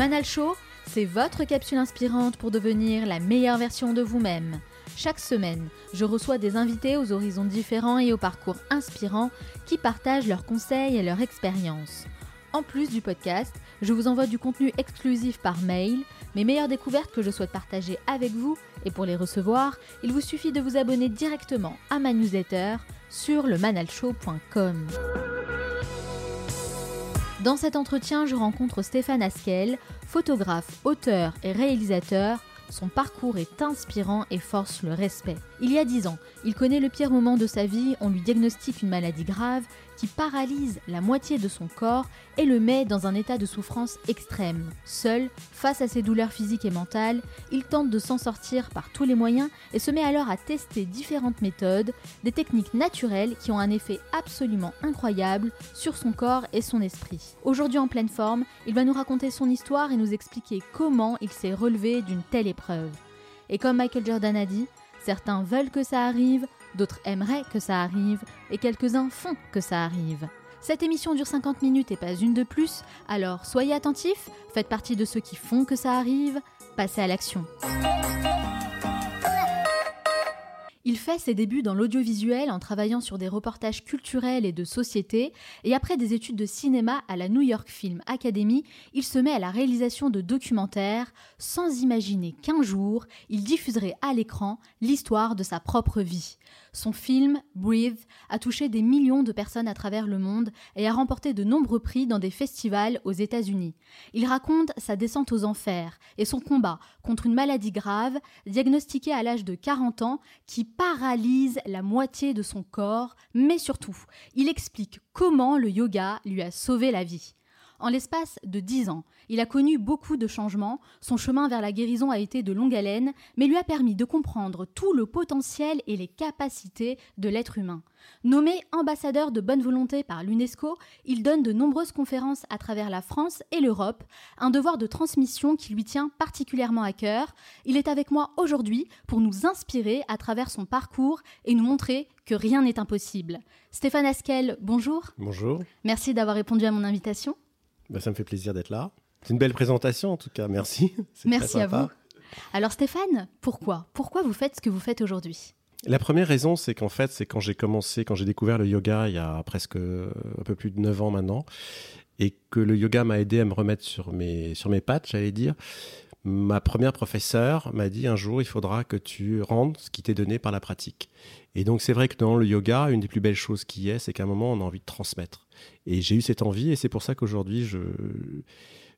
Manal Show, c'est votre capsule inspirante pour devenir la meilleure version de vous-même. Chaque semaine, je reçois des invités aux horizons différents et aux parcours inspirants qui partagent leurs conseils et leurs expériences. En plus du podcast, je vous envoie du contenu exclusif par mail, mes meilleures découvertes que je souhaite partager avec vous, et pour les recevoir, il vous suffit de vous abonner directement à ma newsletter sur le manalshow.com. Dans cet entretien, je rencontre Stéphane Askel, photographe, auteur et réalisateur. Son parcours est inspirant et force le respect. Il y a dix ans, il connaît le pire moment de sa vie, on lui diagnostique une maladie grave qui paralyse la moitié de son corps et le met dans un état de souffrance extrême. Seul, face à ses douleurs physiques et mentales, il tente de s'en sortir par tous les moyens et se met alors à tester différentes méthodes, des techniques naturelles qui ont un effet absolument incroyable sur son corps et son esprit. Aujourd'hui en pleine forme, il va nous raconter son histoire et nous expliquer comment il s'est relevé d'une telle épreuve. Et comme Michael Jordan a dit, certains veulent que ça arrive, d'autres aimeraient que ça arrive, et quelques-uns font que ça arrive. Cette émission dure 50 minutes et pas une de plus, alors soyez attentifs, faites partie de ceux qui font que ça arrive, passez à l'action. Il fait ses débuts dans l'audiovisuel en travaillant sur des reportages culturels et de société, et après des études de cinéma à la New York Film Academy, il se met à la réalisation de documentaires sans imaginer qu'un jour, il diffuserait à l'écran l'histoire de sa propre vie. Son film, Breathe, a touché des millions de personnes à travers le monde et a remporté de nombreux prix dans des festivals aux États-Unis. Il raconte sa descente aux enfers et son combat contre une maladie grave, diagnostiquée à l'âge de 40 ans, qui paralyse la moitié de son corps, mais surtout, il explique comment le yoga lui a sauvé la vie. En l'espace de dix ans, il a connu beaucoup de changements, son chemin vers la guérison a été de longue haleine, mais lui a permis de comprendre tout le potentiel et les capacités de l'être humain. Nommé ambassadeur de bonne volonté par l'UNESCO, il donne de nombreuses conférences à travers la France et l'Europe, un devoir de transmission qui lui tient particulièrement à cœur. Il est avec moi aujourd'hui pour nous inspirer à travers son parcours et nous montrer que rien n'est impossible. Stéphane Askel, bonjour. Bonjour. Merci d'avoir répondu à mon invitation. Bah, ça me fait plaisir d'être là. C'est une belle présentation en tout cas, merci. Merci à vous. Alors Stéphane, pourquoi? Pourquoi vous faites ce que vous faites aujourd'hui? La première raison, c'est qu'en fait, c'est quand j'ai commencé, quand j'ai découvert le yoga il y a presque un peu plus de 9 ans maintenant, et que le yoga m'a aidé à me remettre sur mes, sur mes pattes, j'allais dire. Ma première professeure m'a dit un jour, il faudra que tu rendes ce qui t'est donné par la pratique. Et donc, c'est vrai que dans le yoga, une des plus belles choses qui est, c'est qu'à un moment, on a envie de transmettre. Et j'ai eu cette envie, et c'est pour ça qu'aujourd'hui, je,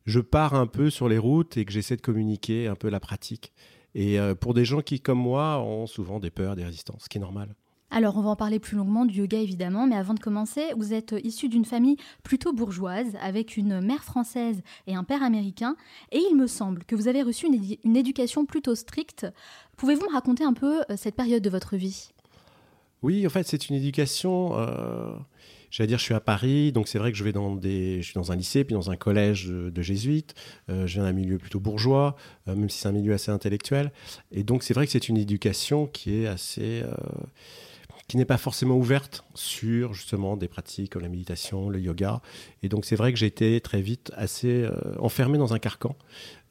je pars un peu sur les routes et que j'essaie de communiquer un peu la pratique. Et euh, pour des gens qui, comme moi, ont souvent des peurs, des résistances, ce qui est normal. Alors, on va en parler plus longuement du yoga évidemment, mais avant de commencer, vous êtes issu d'une famille plutôt bourgeoise, avec une mère française et un père américain, et il me semble que vous avez reçu une, éducation plutôt stricte. Pouvez-vous me raconter un peu euh, cette période de votre vie? Oui, en fait, c'est une éducation. Euh, J'allais dire, je suis à Paris, donc c'est vrai que je vais dans des, je suis dans un lycée, puis dans un collège de, jésuites. Euh, je viens d'un milieu plutôt bourgeois, euh, même si c'est un milieu assez intellectuel. Et donc c'est vrai que c'est une éducation qui est assez, euh, qui n'est pas forcément ouverte sur justement des pratiques comme la méditation, le yoga. Et donc c'est vrai que j'ai été très vite assez enfermé dans un carcan.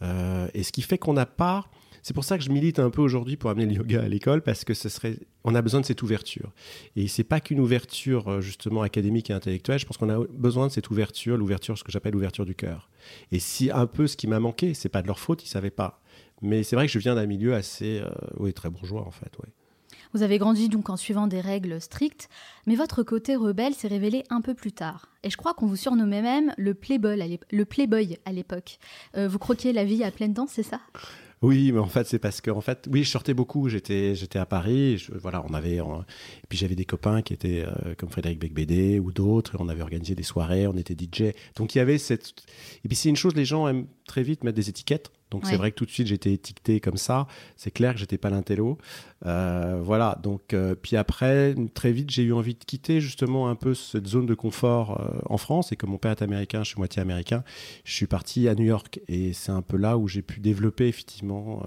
et ce qui fait qu'on n'a pas c'est pour ça que je milite un peu aujourd'hui pour amener le yoga à l'école parce que ce serait, on a besoin de cette ouverture. Et c'est pas qu'une ouverture euh, justement académique et intellectuelle. Je pense qu'on a besoin de cette ouverture, l'ouverture, ce que j'appelle l'ouverture du cœur. Et si un peu ce qui m'a manqué, c'est pas de leur faute, ils savaient pas. Mais c'est vrai que je viens d'un milieu assez, euh, oui, très bourgeois en fait, oui. Vous avez grandi donc en suivant des règles strictes, mais votre côté rebelle s'est révélé un peu plus tard. Et je crois qu'on vous surnommait même le playboy à l'époque. Euh, vous croquiez la vie à pleine dents, c'est ça? Oui, mais en fait, c'est parce que, en fait, oui, je sortais beaucoup. J'étais, j'étais à Paris. voilà, on avait, et puis j'avais des copains qui étaient euh, comme Frédéric Becbédé ou d'autres. On avait organisé des soirées, on était DJ. Donc il y avait cette. Et puis c'est une chose, les gens aiment très vite mettre des étiquettes. Donc c'est vrai que tout de suite j'étais étiqueté comme ça. C'est clair que j'étais pas l'intello. Euh, voilà. Donc euh, puis après très vite j'ai eu envie de quitter justement un peu cette zone de confort euh, en France et que mon père est américain, je suis moitié américain. Je suis parti à New York et c'est un peu là où j'ai pu développer effectivement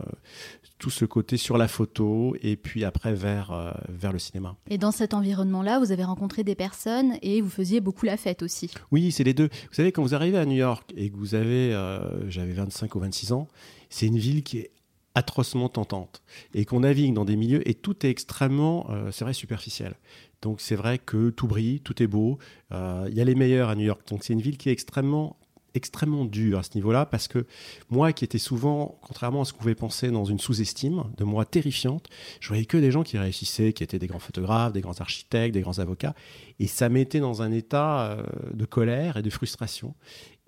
tout ce côté sur la photo et puis après vers, euh, vers le cinéma. Et dans cet environnement-là, vous avez rencontré des personnes et vous faisiez beaucoup la fête aussi. Oui, c'est les deux. Vous savez, quand vous arrivez à New York et que vous avez, euh, j'avais 25 ou 26 ans, c'est une ville qui est atrocement tentante et qu'on navigue dans des milieux et tout est extrêmement, euh, c'est vrai, superficiel. Donc c'est vrai que tout brille, tout est beau. Il y a les meilleurs à New York. Donc c'est une ville qui est extrêmement extrêmement dur à ce niveau-là parce que moi qui étais souvent, contrairement à ce qu'on pouvait penser dans une sous-estime de moi terrifiante, je voyais que des gens qui réussissaient, qui étaient des grands photographes, des grands architectes, des grands avocats, et ça m'était dans un état euh, de colère et de frustration.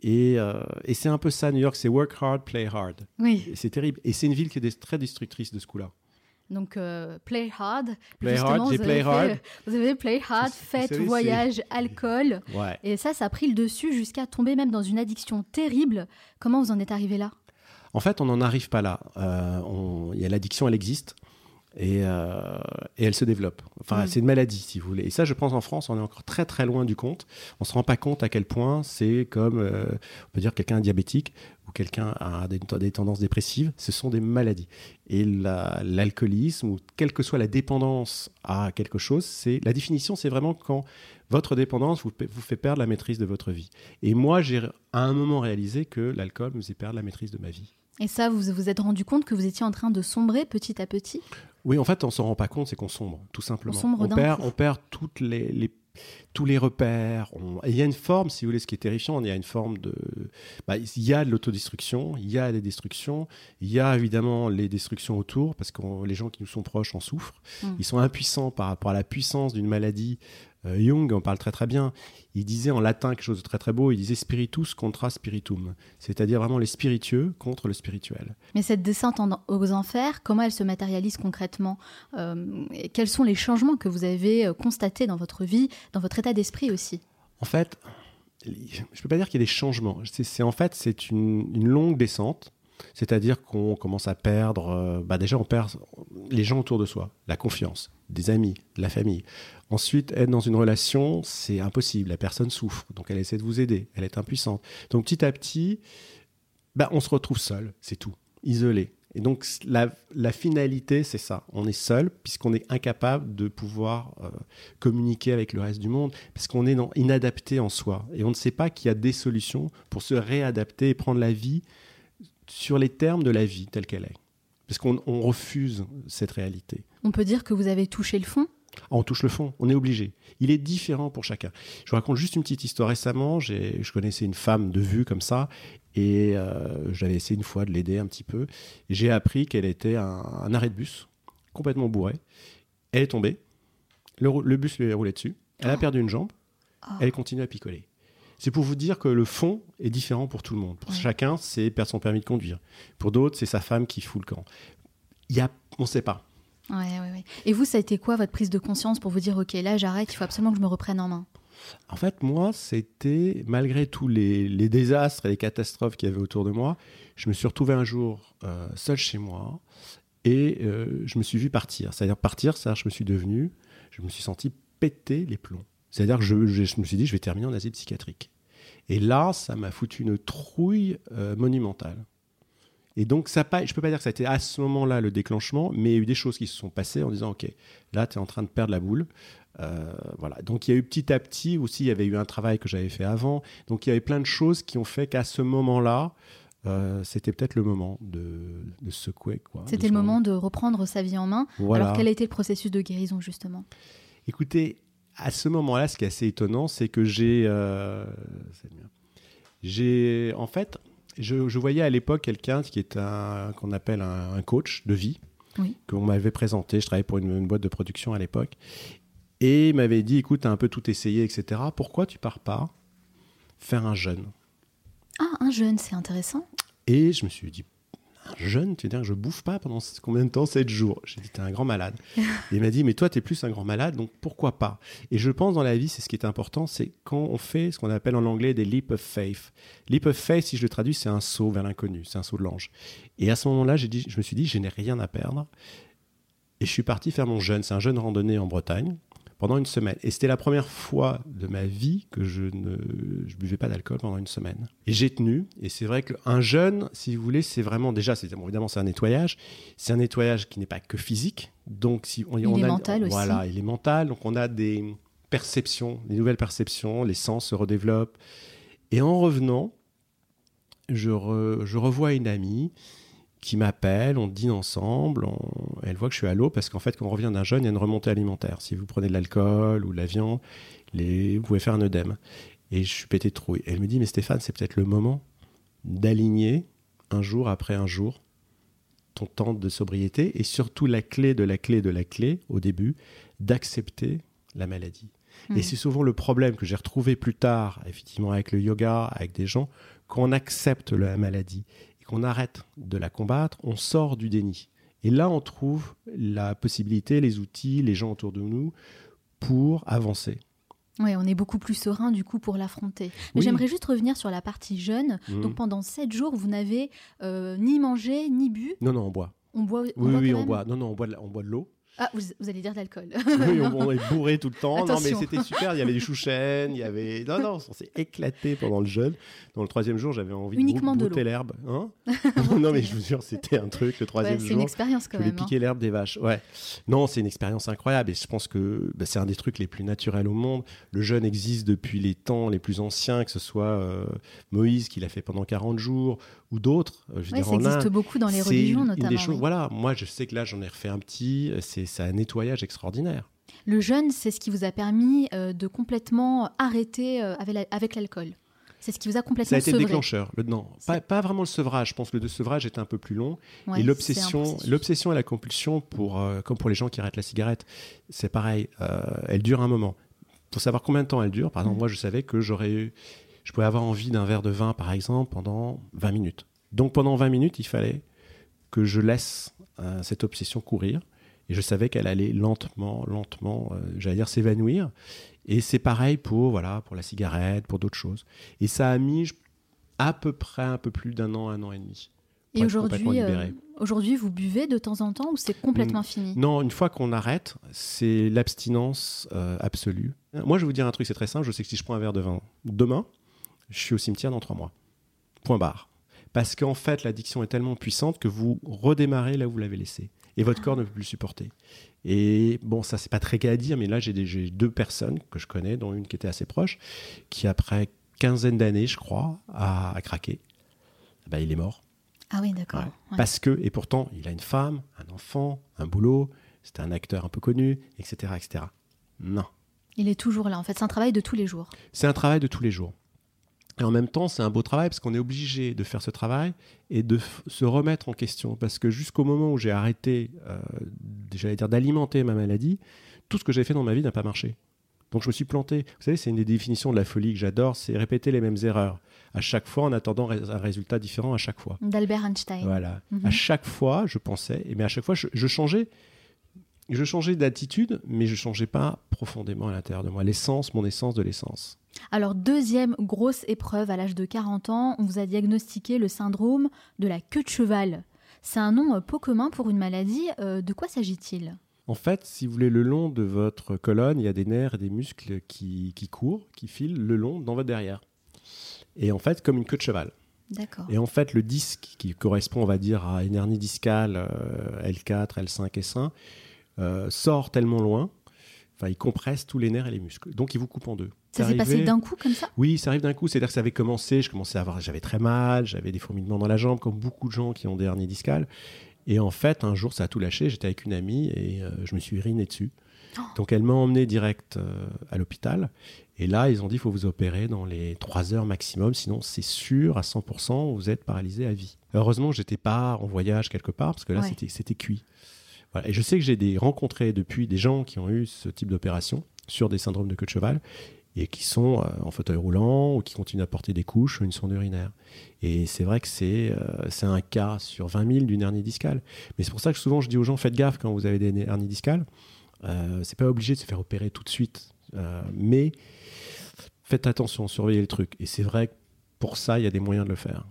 Et, euh, et c'est un peu ça, New York, c'est work hard, play hard. Oui. C'est terrible. Et c'est une ville qui est très destructrice de ce coup-là. Donc, euh, play hard. Play hard, j'ai play hard. vous avez play hard, fête, voyage, alcool. Ouais. Et ça, ça a pris le dessus jusqu'à tomber même dans une addiction terrible. Comment vous en êtes arrivé là? En fait, on n'en arrive pas là. Euh, y a L'addiction, elle existe. Et, euh, et, elle se développe. Enfin, mm. c'est une maladie, si vous voulez. Et ça, je pense, en France, on est encore très très loin du compte. On se rend pas compte à quel point c'est comme, euh, on peut dire, quelqu'un diabétique ou quelqu'un a des, des, tendances dépressives. Ce sont des maladies. Et l'alcoolisme ou quelle que soit la dépendance à quelque chose, c'est la définition, c'est vraiment quand votre dépendance vous, vous fait perdre la maîtrise de votre vie. Et moi, j'ai à un moment réalisé que l'alcool me faisait perdre la maîtrise de ma vie. Et ça, vous vous êtes rendu compte que vous étiez en train de sombrer petit à petit? Oui, en fait, on s'en rend pas compte, c'est qu'on sombre, tout simplement. On, sombre on perd, on perd toutes les, tous les repères. il y a une forme, si vous voulez, ce qui est terrifiant, il y a une forme de... Bah, il y a de l'autodestruction, il y a des destructions, il y a évidemment les destructions autour, parce que les gens qui nous sont proches en souffrent. Mmh. Ils sont impuissants par rapport à la puissance d'une maladie Jung en parle très très bien. Il disait en latin quelque chose de très très beau, il disait spiritus contra spiritum, c'est-à-dire vraiment les spiritueux contre le spirituel. Mais cette descente aux enfers, comment elle se matérialise concrètement euh, Quels sont les changements que vous avez euh, constatés dans votre vie, dans votre état d'esprit aussi? En fait, je ne peux pas dire qu'il y a des changements. C'est en fait c'est une, longue descente. C'est-à-dire qu'on commence à perdre, bah déjà on perd les gens autour de soi, la confiance, des amis, la famille. Ensuite, être dans une relation, c'est impossible. La personne souffre, donc elle essaie de vous aider. Elle est impuissante. Donc petit à petit, bah, on se retrouve seul, c'est tout, isolé. Et donc la, finalité, c'est ça. On est seul puisqu'on est incapable de pouvoir euh, communiquer avec le reste du monde, parce qu'on est inadapté en soi. Et on ne sait pas qu'il y a des solutions pour se réadapter et prendre la vie sur les termes de la vie telle qu'elle est. Parce qu'on refuse cette réalité. On peut dire que vous avez touché le fond on touche le fond, on est obligé. Il est différent pour chacun. Je vous raconte juste une petite histoire. Récemment, je connaissais une femme de vue comme ça, et euh, j'avais essayé une fois de l'aider un petit peu. J'ai appris qu'elle était un, un, arrêt de bus, complètement bourré. Elle est tombée, le, bus lui est roulé dessus, elle a oh. perdu une jambe, oh. elle continue à picoler. C'est pour vous dire que le fond est différent pour tout le monde. Pour chacun, c'est perdre son permis de conduire. Pour d'autres, c'est sa femme qui fout le camp. Il y a, on ne sait pas. Ouais, ouais, ouais. Et vous, ça a été quoi votre prise de conscience pour vous dire, OK, là, j'arrête, il faut absolument que je me reprenne en main? En fait, moi, c'était, malgré tous les, désastres et les catastrophes qu'il y avait autour de moi, je me suis retrouvé un jour euh, seul chez moi et euh, je me suis vu partir. C'est-à-dire partir, c'est-à-dire je me suis devenu, je me suis senti péter les plombs. C'est-à-dire que je, me suis dit, je vais terminer en asile psychiatrique. Et là, ça m'a foutu une trouille euh, monumentale. Et donc, ça pas, je peux pas dire que ça a été à ce moment-là le déclenchement, mais il y a eu des choses qui se sont passées en disant, OK, là, tu es en train de perdre la boule. Euh, voilà. Donc, il y a eu petit à petit aussi, il y avait eu un travail que j'avais fait avant. Donc, il y avait plein de choses qui ont fait qu'à ce moment-là, euh, c'était peut-être le moment de, de secouer. quoi, C'était le moment de reprendre sa vie en main. Voilà. Alors, quel a été le processus de guérison, justement? Écoutez, à ce moment-là, ce qui est assez étonnant, c'est que j'ai. euh, c'est bien. J'ai. En fait, je, je voyais à l'époque quelqu'un qui est un. qu'on appelle un, un coach de vie, Oui. qu'on m'avait présenté. Je travaillais pour une, une boîte de production à l'époque. Et il m'avait dit écoute, tu as un peu tout essayé, etc. Pourquoi tu pars pas faire un jeûne? Ah, un jeune, c'est intéressant. Et je me suis dit, un jeûne, tu veux dire que je bouffe pas pendant combien de temps 7 jours. J'ai dit, t'es un grand malade. Et il m'a dit, mais toi, t'es plus un grand malade, donc pourquoi pas? Et je pense dans la vie, c'est ce qui est important, c'est quand on fait ce qu'on appelle en anglais des leap of faith. Leap of faith, si je le traduis, c'est un saut vers l'inconnu, c'est un saut de l'ange. Et à ce moment-là, j'ai dit, je me suis dit, je n'ai rien à perdre. Et je suis parti faire mon jeûne. C'est un jeûne randonnée en Bretagne pendant une semaine. Et c'était la première fois de ma vie que je ne je buvais pas d'alcool pendant une semaine. Et j'ai tenu. Et c'est vrai qu'un jeûne, si vous voulez, c'est vraiment déjà, c'est bon, évidemment, c'est un nettoyage. C'est un nettoyage qui n'est pas que physique. Donc, si on, Il on est a, mental aussi. Voilà, il est mental. Donc, on a des perceptions, des nouvelles perceptions. Les sens se redéveloppent. Et en revenant, je, re- je revois une amie qui m'appelle, on dîne ensemble, on- elle voit que je suis à l'eau parce qu'en fait, quand on revient d'un jeûne, il y a une remontée alimentaire. Si vous prenez de l'alcool ou de la viande, les... vous pouvez faire un œdème. Et je suis pété de trouille. Elle me dit, mais Stéphane, c'est peut-être le moment d'aligner un jour après un jour ton temps de sobriété et surtout la clé de la clé de la clé au début, d'accepter la maladie. Mhm. Et c'est souvent le problème que j'ai retrouvé plus tard, effectivement, avec le yoga, avec des gens, quand on accepte la maladie qu'on arrête de la combattre, on sort du déni. Et là, on trouve la possibilité, les outils, les gens autour de nous pour avancer. Oui, on est beaucoup plus serein du coup pour l'affronter. Mais Oui. j'aimerais juste revenir sur la partie jeune. Mhm. Donc pendant sept jours, vous n'avez euh, ni mangé ni bu? Non, non, on boit. On boit. on Oui, boit oui, on boit. Non, non, on boit de l'eau. Ah, vous, vous allez dire de l'alcool. Oui, on, on est bourré tout le temps. Non, mais c'était super. Il y avait des chouchènes, il y avait. Non, non, on s'est éclaté pendant le jeûne. Dans le troisième jour, j'avais envie Uniquement de l'eau. l'herbe. Hein non, mais je vous jure, c'était un truc. Le Ouais, troisième c'est une jour, expérience je quand voulais même. hein. piquer l'herbe des vaches. Ouais. Non, c'est une expérience incroyable. Et je pense que bah, c'est un des trucs les plus naturels au monde. Le jeûne existe depuis les temps les plus anciens, que ce soit euh, Moïse qui l'a fait pendant 40 jours ou d'autres. euh, Ouais, ça en existe beaucoup dans les religions notamment. des choses, oui. Voilà, moi je sais que là j'en ai refait un petit, c'est c'est un nettoyage extraordinaire. Le jeûne, c'est ce qui vous a permis euh, de complètement arrêter euh, avec la- avec l'alcool. C'est ce qui vous a Ça complètement a été le sevré. déclencheur. Le, non, pas, vraiment le sevrage. Je pense que le sevrage était un peu plus long. Ouais, et l'obsession, l'obsession et la compulsion, pour, euh, comme pour les gens qui arrêtent la cigarette, c'est pareil. euh, elle dure un moment. Pour savoir combien de temps elle dure, par exemple, Mm. moi je savais que j'aurais eu, je pouvais avoir envie d'un verre de vin, par exemple, pendant 20 minutes. Donc pendant 20 minutes, il fallait que je laisse euh, cette obsession courir. Et je savais qu'elle allait lentement, lentement, euh, j'allais dire, s'évanouir. Et c'est pareil pour, voilà, pour la cigarette, pour d'autres choses. Et ça a mis à peu près un peu plus d'un an, un an et demi. Et aujourd'hui, euh, aujourd'hui, vous buvez de temps en temps ou c'est complètement fini? Non, une fois qu'on arrête, c'est l'abstinence euh, absolue. Moi, je vais vous dire un truc, c'est très simple. Je sais que si je prends un verre de vin demain, je suis au cimetière dans trois mois. Point barre. Parce qu'en fait, l'addiction est tellement puissante que vous redémarrez là où vous l'avez laissé. Et votre corps ne peut plus le supporter. Et bon, ça, c'est pas très gai à dire, mais là, j'ai deux personnes que je connais, dont une qui était assez proche, qui, après quinzaine d'années, je crois, a, a craqué. Ben, il est mort. Ah oui, d'accord. Ouais. Ouais. Parce que, et pourtant, il a une femme, un enfant, un boulot, c'était un acteur un peu connu, etc. etc. Non. Il est toujours là. En fait, c'est un travail de tous les jours. C'est un travail de tous les jours. Et en même temps, c'est un beau travail parce qu'on est obligé de faire ce travail et de se remettre en question. Parce que jusqu'au moment où j'ai arrêté, euh, j'allais dire, d'alimenter ma maladie, tout ce que j'ai fait dans ma vie n'a pas marché. Donc je me suis planté. Vous savez, c'est une des définitions de la folie que j'adore, c'est répéter les mêmes erreurs à chaque fois en attendant un résultat différent à chaque fois. D'Albert Einstein. Voilà. Mhm. À chaque fois, je pensais, mais à chaque fois, je, je changeais. Je changeais d'attitude, mais je changeais pas profondément à l'intérieur de moi. L'essence, mon essence de l'essence. Alors, deuxième grosse épreuve à l'âge de 40 ans, on vous a diagnostiqué le syndrome de la queue de cheval. C'est un nom euh, peu commun pour une maladie. Euh, de quoi s'agit-il? En fait, si vous voulez, le long de votre colonne, il y a des nerfs et des muscles qui, qui courent, qui filent le long dans votre derrière. Et en fait, comme une queue de cheval. D'accord. Et en fait, le disque qui correspond, on va dire, à une hernie discale euh, L4, L5, S1, euh, sort tellement loin Enfin, ils compressent tous les nerfs et les muscles. Donc, ils vous coupent en deux. Ça s'est passé d'un coup comme ça? Oui, ça arrive d'un coup. C'est-à-dire que ça avait commencé, je commençais à avoir, j'avais très mal, j'avais des fourmillements dans la jambe, comme beaucoup de gens qui ont des hernies discales. Et en fait, un jour, ça a tout lâché. J'étais avec une amie et euh, je me suis uriné dessus. Oh. Donc, elle m'a emmené direct euh, à l'hôpital. Et là, ils ont dit, il faut vous opérer dans les 3 heures maximum, sinon c'est sûr, à 100%, vous êtes paralysé à vie. Heureusement, j'étais pas en voyage quelque part, parce que là, c'était cuit. Et je sais que j'ai rencontré depuis des gens qui ont eu ce type d'opération sur des syndromes de queue de cheval et qui sont euh, en fauteuil roulant ou qui continuent à porter des couches ou une sonde urinaire. Et c'est vrai que c'est euh, un cas sur 20 000 d'une hernie discale. Mais c'est pour ça que souvent je dis aux gens faites gaffe quand vous avez des hernies discales. Euh, c'est pas obligé de se faire opérer tout de suite, euh, mais faites attention, surveillez le truc. Et c'est vrai que pour ça, il y a des moyens de le faire.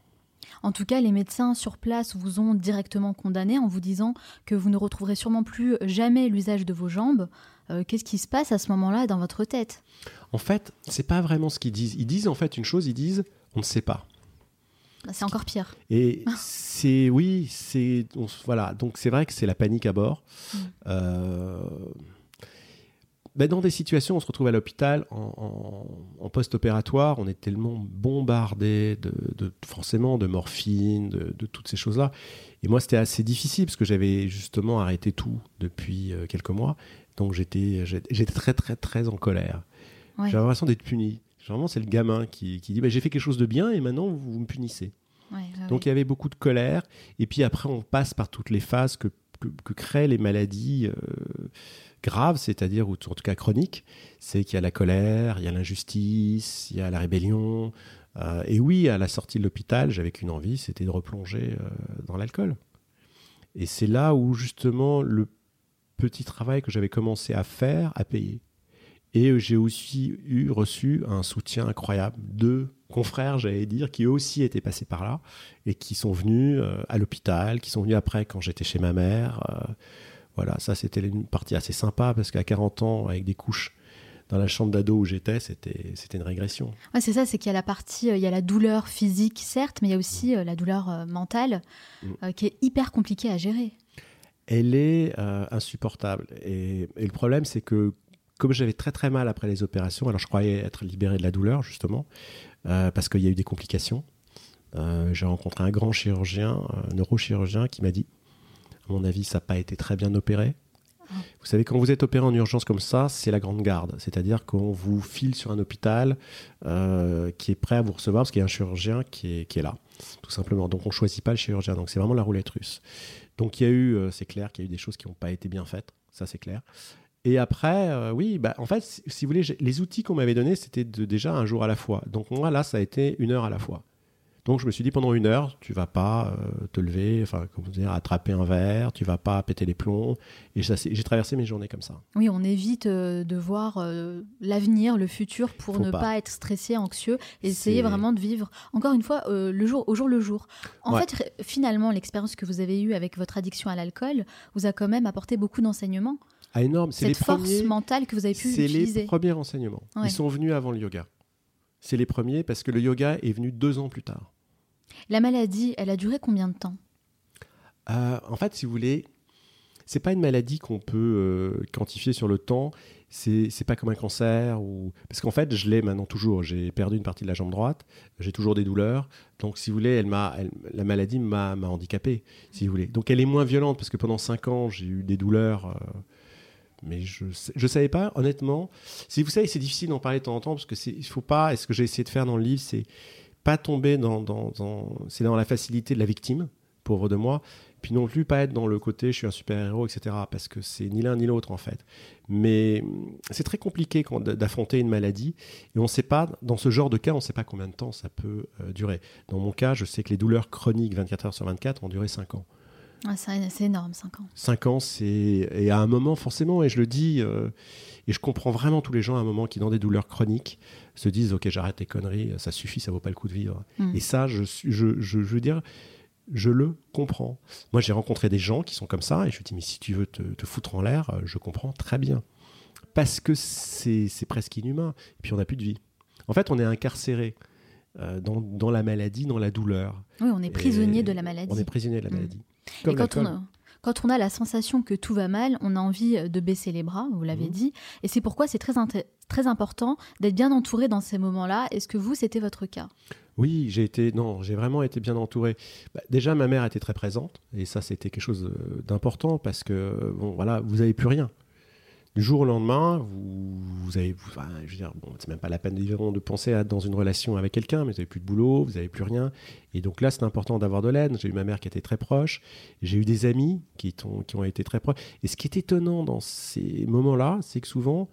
En tout cas, les médecins sur place vous ont directement condamné en vous disant que vous ne retrouverez sûrement plus jamais l'usage de vos jambes. Euh, qu'est-ce qui se passe à ce moment-là dans votre tête? En fait, c'est pas vraiment ce qu'ils disent. Ils disent en fait une chose, ils disent on ne sait pas. Bah, c'est encore pire. Et c'est oui, c'est voilà. Donc c'est vrai que c'est la panique à bord. Mm. Euh, ben, dans des situations, on se retrouve à l'hôpital en, post-opératoire, on est tellement bombardé de, forcément de morphine, de, toutes ces choses-là. Et moi, c'était assez difficile parce que j'avais justement arrêté tout depuis euh, quelques mois. Donc j'étais, j'étais très, très, très en colère. J'avais l'impression d'être puni. Vraiment, c'est le gamin qui, dit bah, J'ai fait quelque chose de bien et maintenant vous, me punissez. Donc il y avait beaucoup de colère. Et puis après, on passe par toutes les phases que, que, créent les maladies. Euh, grave, c'est-à-dire, ou en tout cas chronique, c'est qu'il y a la colère, il y a l'injustice, il y a la rébellion. Euh, et oui, à la sortie de l'hôpital, j'avais qu'une envie, c'était de replonger euh, dans l'alcool. Et c'est là où justement le petit travail que j'avais commencé à faire a payé. Et j'ai aussi eu reçu un soutien incroyable de confrères, j'allais dire, qui aussi étaient passés par là et qui sont venus euh, à l'hôpital, qui sont venus après quand j'étais chez ma mère. Voilà, ça c'était une partie assez sympa parce qu'à 40 ans, avec des couches dans la chambre d'ado où j'étais, c'était, une régression. Ouais, c'est ça, c'est qu'il y a la partie, euh, il y a la douleur physique, certes, mais il y a aussi mm. euh, la douleur euh, mentale mm. qui est hyper compliquée à gérer. Elle est insupportable. Et, le problème, c'est que comme j'avais très très mal après les opérations, alors je croyais être libéré de la douleur, justement, parce qu'il y a eu des complications. j'ai rencontré un grand chirurgien, un neurochirurgien, qui m'a dit à mon avis, ça n'a pas été très bien opéré. Ah. Vous savez, quand vous êtes opéré en urgence comme ça, c'est la grande garde. C'est-à-dire qu'on vous file sur un hôpital euh, qui est prêt à vous recevoir parce qu'il y a un chirurgien qui est, qui est là, tout simplement. Donc on ne choisit pas le chirurgien. Donc c'est vraiment la roulette russe. Donc il y a eu, euh, c'est clair qu'il y a eu des choses qui n'ont pas été bien faites. Ça, c'est clair. Et après, euh, oui, bah, en fait, si, vous voulez, les outils qu'on m'avait donnés, c'était déjà un jour à la fois. Donc moi, là, ça a été une heure à la fois. Donc je me suis dit pendant une heure, tu vas pas euh, te lever, enfin comment dire, attraper un verre, tu vas pas péter les plombs. Et j'ai traversé mes journées comme ça. Oui, on évite euh, de voir euh, l'avenir, le futur, pour ne pas. être stressé, anxieux, et essayer vraiment de vivre. Encore une fois, le jour au jour le jour. En fait, finalement, l'expérience que vous avez eue avec votre addiction à l'alcool vous a quand même apporté beaucoup d'enseignements. Ah énorme, c'est cette force mentale que vous avez pu utiliser. C'est les premiers enseignements. Ils sont venus avant le yoga. C'est les premiers parce que le yoga est venu deux ans plus tard. La maladie, elle a duré combien de temps? Euh, En fait, si vous voulez, c'est pas une maladie qu'on peut euh, quantifier sur le temps. C'est, pas comme un cancer ou parce qu'en fait, je l'ai maintenant toujours. J'ai perdu une partie de la jambe droite. J'ai toujours des douleurs. Donc, si vous voulez, elle m'a, la maladie m'a, m'a handicapé. Si vous voulez. Donc, elle est moins violente parce que pendant cinq ans, j'ai eu des douleurs. Euh, mais je ne savais pas, honnêtement. Si vous savez, c'est difficile d'en parler de temps en temps parce que c'est, il faut pas. Et ce que j'ai essayé de faire dans le livre, c'est pas tomber dans, c'est dans la facilité de la victime, pauvre de moi, puis non plus pas être dans le côté je suis un super-héros, etc. Parce que c'est ni l'un ni l'autre en fait. Mais c'est très compliqué d'affronter une maladie et on ne sait pas, dans ce genre de cas, on ne sait pas combien de temps ça peut euh, durer. Dans mon cas, je sais que les douleurs chroniques 24 heures sur 24 ont duré 5 ans. Ah, c'est énorme, 5 ans. 5 ans, c'est. Et à un moment, forcément, et je le dis, euh, et je comprends vraiment tous les gens à un moment qui, dans des douleurs chroniques, se disent Ok, j'arrête les conneries, ça suffit, ça vaut pas le coup de vivre. Mm. Et ça, je, je, je, veux dire, je le comprends. Moi, j'ai rencontré des gens qui sont comme ça, et je me dis Mais si tu veux te, te foutre en l'air, euh, je comprends très bien. Parce que c'est presque inhumain. Et puis, on n'a plus de vie. En fait, on est incarcéré. Euh, dans, dans, la maladie, dans la douleur. Oui, on est prisonnier de la maladie. On est prisonnier de la mm. Et quand on, Quand on a la sensation que tout va mal, on a envie de baisser les bras, vous l'avez Mhm. dit. Et c'est pourquoi c'est très, très important d'être bien entouré dans ces moments-là. Est-ce que vous, c'était votre cas? Oui, j'ai été, non, j'ai vraiment été bien entouré. Bah, déjà, ma mère était très présente, et ça, c'était quelque chose euh, d'important parce que, bon, voilà, vous n'avez plus rien. Du jour au lendemain, vous, vous avez, je veux dire, bon, c'est même pas la peine de penser à dans une relation avec quelqu'un, mais vous n'avez plus de boulot, vous n'avez plus rien. Et donc là, c'est important d'avoir de l'aide. J'ai eu ma mère qui était très proche, j'ai eu des amis qui, ont- qui ont été très proches. Et ce qui est étonnant dans ces moments-là, c'est que souvent,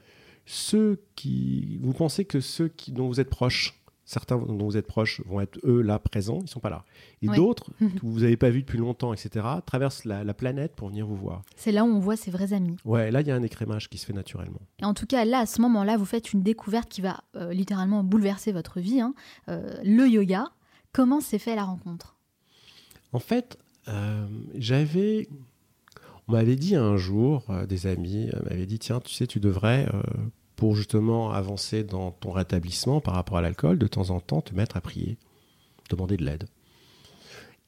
ceux qui, vous pensez que ceux qui, dont vous êtes proches, certains dont vous êtes proches vont être eux là présents, ils sont pas là. Et d'autres, que vous n'avez pas vu depuis longtemps, etc., traversent la, la planète pour venir vous voir. C'est là où on voit ses vrais amis. Ouais, là, il y a un écrémage qui se fait naturellement. Et en tout cas, là, à ce moment-là, vous faites une découverte qui va euh, littéralement bouleverser votre vie, hein. Euh, le yoga. Comment s'est fait la rencontre? En fait, euh, j'avais. On m'avait dit un jour, euh, des amis euh, m'avaient dit tiens, tu sais, tu devrais, pour justement avancer dans ton rétablissement par rapport à l'alcool, de temps en temps te mettre à prier, demander de l'aide.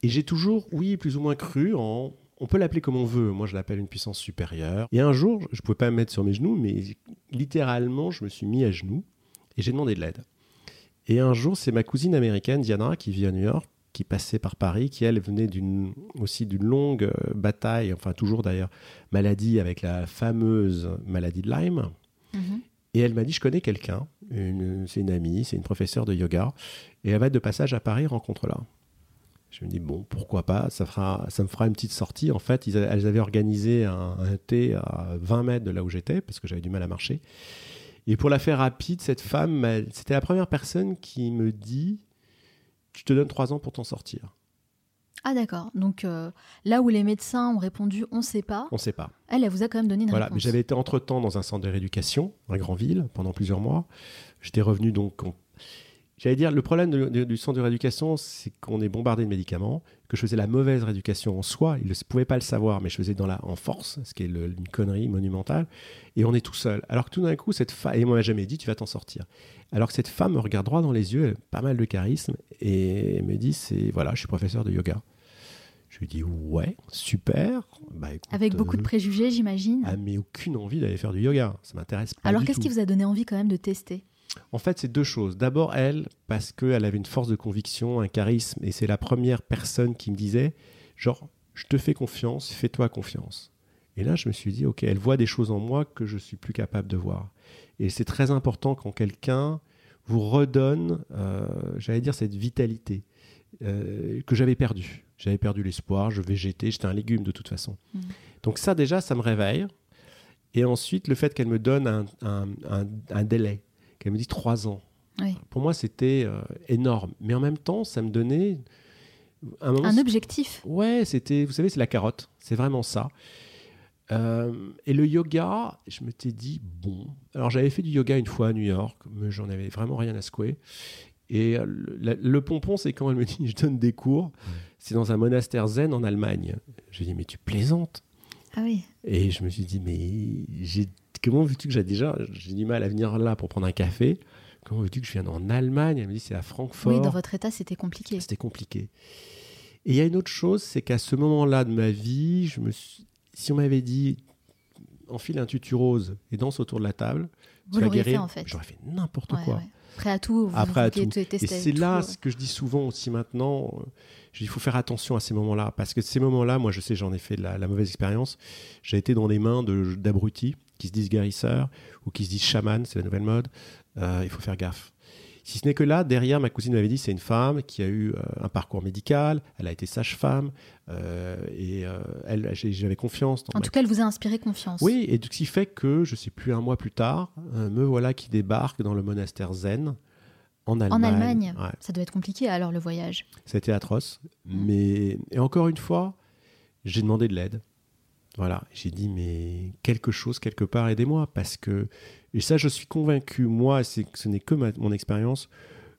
Et j'ai toujours, oui, plus ou moins cru en. On peut l'appeler comme on veut. Moi, je l'appelle une puissance supérieure. Et un jour, je ne pouvais pas me mettre sur mes genoux, mais littéralement, je me suis mis à genoux et j'ai demandé de l'aide. Et un jour, c'est ma cousine américaine, Diana, qui vit à New York, qui passait par Paris, qui elle venait aussi d'une longue euh, bataille, enfin toujours d'ailleurs maladie avec la fameuse maladie de Lyme. Mhm. Et elle m'a dit, je connais quelqu'un, c'est une amie, c'est une professeure de yoga, et elle va être de passage à Paris, rencontre-la. Je me dis, bon, pourquoi pas, ça, me fera une petite sortie. En fait, elles avaient organisé un, thé à 20 mètres de là où j'étais, parce que j'avais du mal à marcher. Et pour la faire rapide, cette femme, c'était la première personne qui me dit, tu te donnes trois ans pour t'en sortir. Ah d'accord. Donc euh, là où les médecins ont répondu on ne sait pas, On ne sait pas. elle, elle vous a quand même donné une Voilà, réponse. j'avais été entre-temps dans un centre de rééducation, à Grandville, pendant plusieurs mois. J'étais revenu donc... J'allais dire, le problème de- de- du centre de rééducation, c'est qu'on est bombardé de médicaments, que je faisais la mauvaise rééducation en soi. Ils ne pouvaient pas le savoir, mais je faisais dans la, en force, ce qui est le- une connerie monumentale. Et on est tout seul. Alors que tout d'un coup, cette femme... Et moi, jamais dit, tu vas t'en sortir. Alors que cette femme me regarde droit dans les yeux, elle a pas mal de charisme, et elle me dit, c'est voilà, je suis professeur de yoga. Je lui dis, ouais, super. Bah, écoute, Avec beaucoup de euh, préjugés, j'imagine. ah, mais aucune envie d'aller faire du yoga. Ça m'intéresse pas. Alors qu'est-ce qui vous a donné envie quand même de tester? En fait, c'est deux choses. D'abord, elle, parce qu'elle avait une force de conviction, un charisme, et c'est la première personne qui me disait, genre, je te fais confiance, fais-toi confiance. Et là, je me suis dit, ok, elle voit des choses en moi que je suis plus capable de voir. Et c'est très important quand quelqu'un vous redonne, euh, j'allais dire, cette vitalité euh, que j'avais perdue. J'avais perdu l'espoir, je végétais, j'étais un légume de toute façon. Mhm. Donc ça, déjà, ça me réveille. Et ensuite, le fait qu'elle me donne un, un- un- un délai, qu'elle me dit trois ans. Oui. Pour moi, c'était euh, énorme. Mais en même temps, ça me donnait un moment. Un objectif Ouais, c'était, vous savez, c'est la carotte. C'est vraiment ça. Euh, et le yoga, je me t'ai dit, bon. Alors, j'avais fait du yoga une fois à New York, mais j'en avais vraiment rien à secouer. Et euh, le, la- le pompon, c'est quand elle me dit, je donne des cours. C'est dans un monastère zen en Allemagne. Je lui ai dit, mais tu plaisantes Ah oui. et je me suis dit, mais j'ai, comment veux-tu que j'ai déjà, j'ai du mal à venir là pour prendre un café? Comment veux-tu que je vienne en Allemagne? Elle me dit, c'est à Francfort. Oui, dans votre état, c'était compliqué. C'était compliqué. Et il y a une autre chose, c'est qu'à ce moment-là de ma vie, je me suis- si on m'avait dit, enfile un tutu rose et danse autour de la table, Vous l'auriez fait guérir, en fait. j'aurais fait n'importe Ouais, quoi. ouais. Prêt à tout, vous Après à vouliez tout. Et c'est là euh. ce que je dis souvent aussi maintenant. euh, Il faut faire attention à ces moments-là. Parce que ces moments-là, moi je sais, j'en ai fait la, la mauvaise expérience. J'ai été dans les mains d'abrutis qui se disent guérisseurs ou qui se disent chamans, c'est la nouvelle mode. Euh, il faut faire gaffe. Si ce n'est que là, derrière, ma cousine m'avait dit, c'est une femme qui a eu euh, un parcours médical, elle a été sage-femme, euh, et euh, elle, j'avais confiance En ma tout cas, elle vous a inspiré confiance. oui, et ce qui fait que, je sais plus, un mois plus tard, me voilà qui débarque dans le monastère zen en Allemagne. En Allemagne. Ouais, Ça doit être compliqué alors le voyage. c'était atroce. Mais, et encore une fois, j'ai demandé de l'aide. Voilà, j'ai dit, mais quelque chose, quelque part, aidez-moi. Parce que, et ça, je suis convaincu, moi, ce n'est que mon expérience,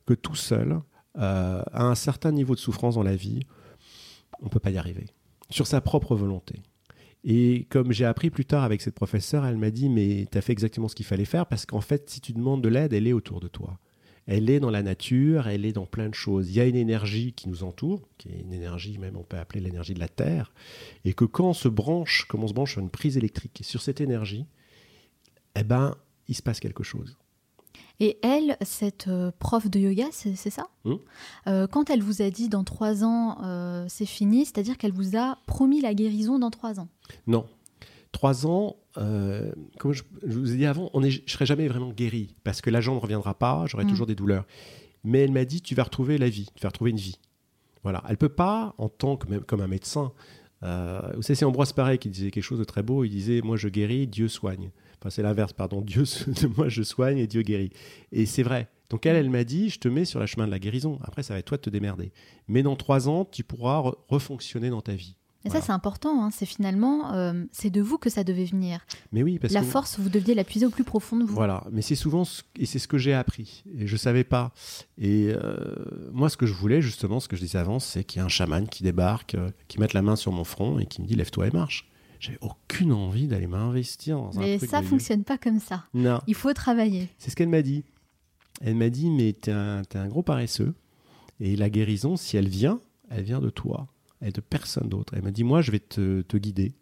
que tout seul, euh, à un certain niveau de souffrance dans la vie, on ne peut pas y arriver. Sur sa propre volonté. Et comme j'ai appris plus tard avec cette professeure, elle m'a dit, mais tu as fait exactement ce qu'il fallait faire, parce qu'en fait, si tu demandes de l'aide, elle est autour de toi. Elle est dans la nature, elle est dans plein de choses. Il y a une énergie qui nous entoure, qui est une énergie, même on peut appeler l'énergie de la Terre, et que quand on se branche, comme on se branche sur une prise électrique, sur cette énergie, eh ben, il se passe quelque chose. Et elle, cette euh, prof de yoga, c'est ça? Hmm. Euh, Quand elle vous a dit dans trois ans, euh, c'est fini, c'est-à-dire qu'elle vous a promis la guérison dans trois ans? Non. Trois ans, euh, comme je, je vous ai dit avant, on est, je ne serai jamais vraiment guéri parce que la jambe ne reviendra pas, j'aurai Mm. toujours des douleurs. Mais elle m'a dit, tu vas retrouver la vie, tu vas retrouver une vie. Voilà. Elle peut pas, en tant que même comme un médecin. euh, vous savez, c'est Ambroise Paré qui disait quelque chose de très beau. Il disait, moi je guéris, Dieu soigne. Enfin, c'est l'inverse, pardon. Dieu, moi je soigne et Dieu guérit. Et c'est vrai. Donc elle, elle m'a dit, je te mets sur le chemin de la guérison. Après, ça va être toi de te démerder. Mais dans trois ans, tu pourras re- refonctionner dans ta vie. Et Voilà. ça, c'est important. hein. C'est finalement, euh, c'est de vous que ça devait venir. Mais oui, parce la que force, vous deviez la puiser au plus profond de vous. Voilà, mais c'est souvent ce, et c'est ce que j'ai appris et je savais pas. Et euh, moi, ce que je voulais justement, ce que je disais avant, c'est qu'il y a un chaman qui débarque, euh, qui mette la main sur mon front et qui me dit lève-toi et marche. J'avais aucune envie d'aller m'investir dans un Mais truc ça de- fonctionne pas comme ça. Non, Il faut travailler. c'est ce qu'elle m'a dit. Elle m'a dit mais t'es un, t'es un gros paresseux et la guérison, si elle vient, elle vient de toi, elle de personne d'autre. Elle m'a dit moi, je vais te, te guider.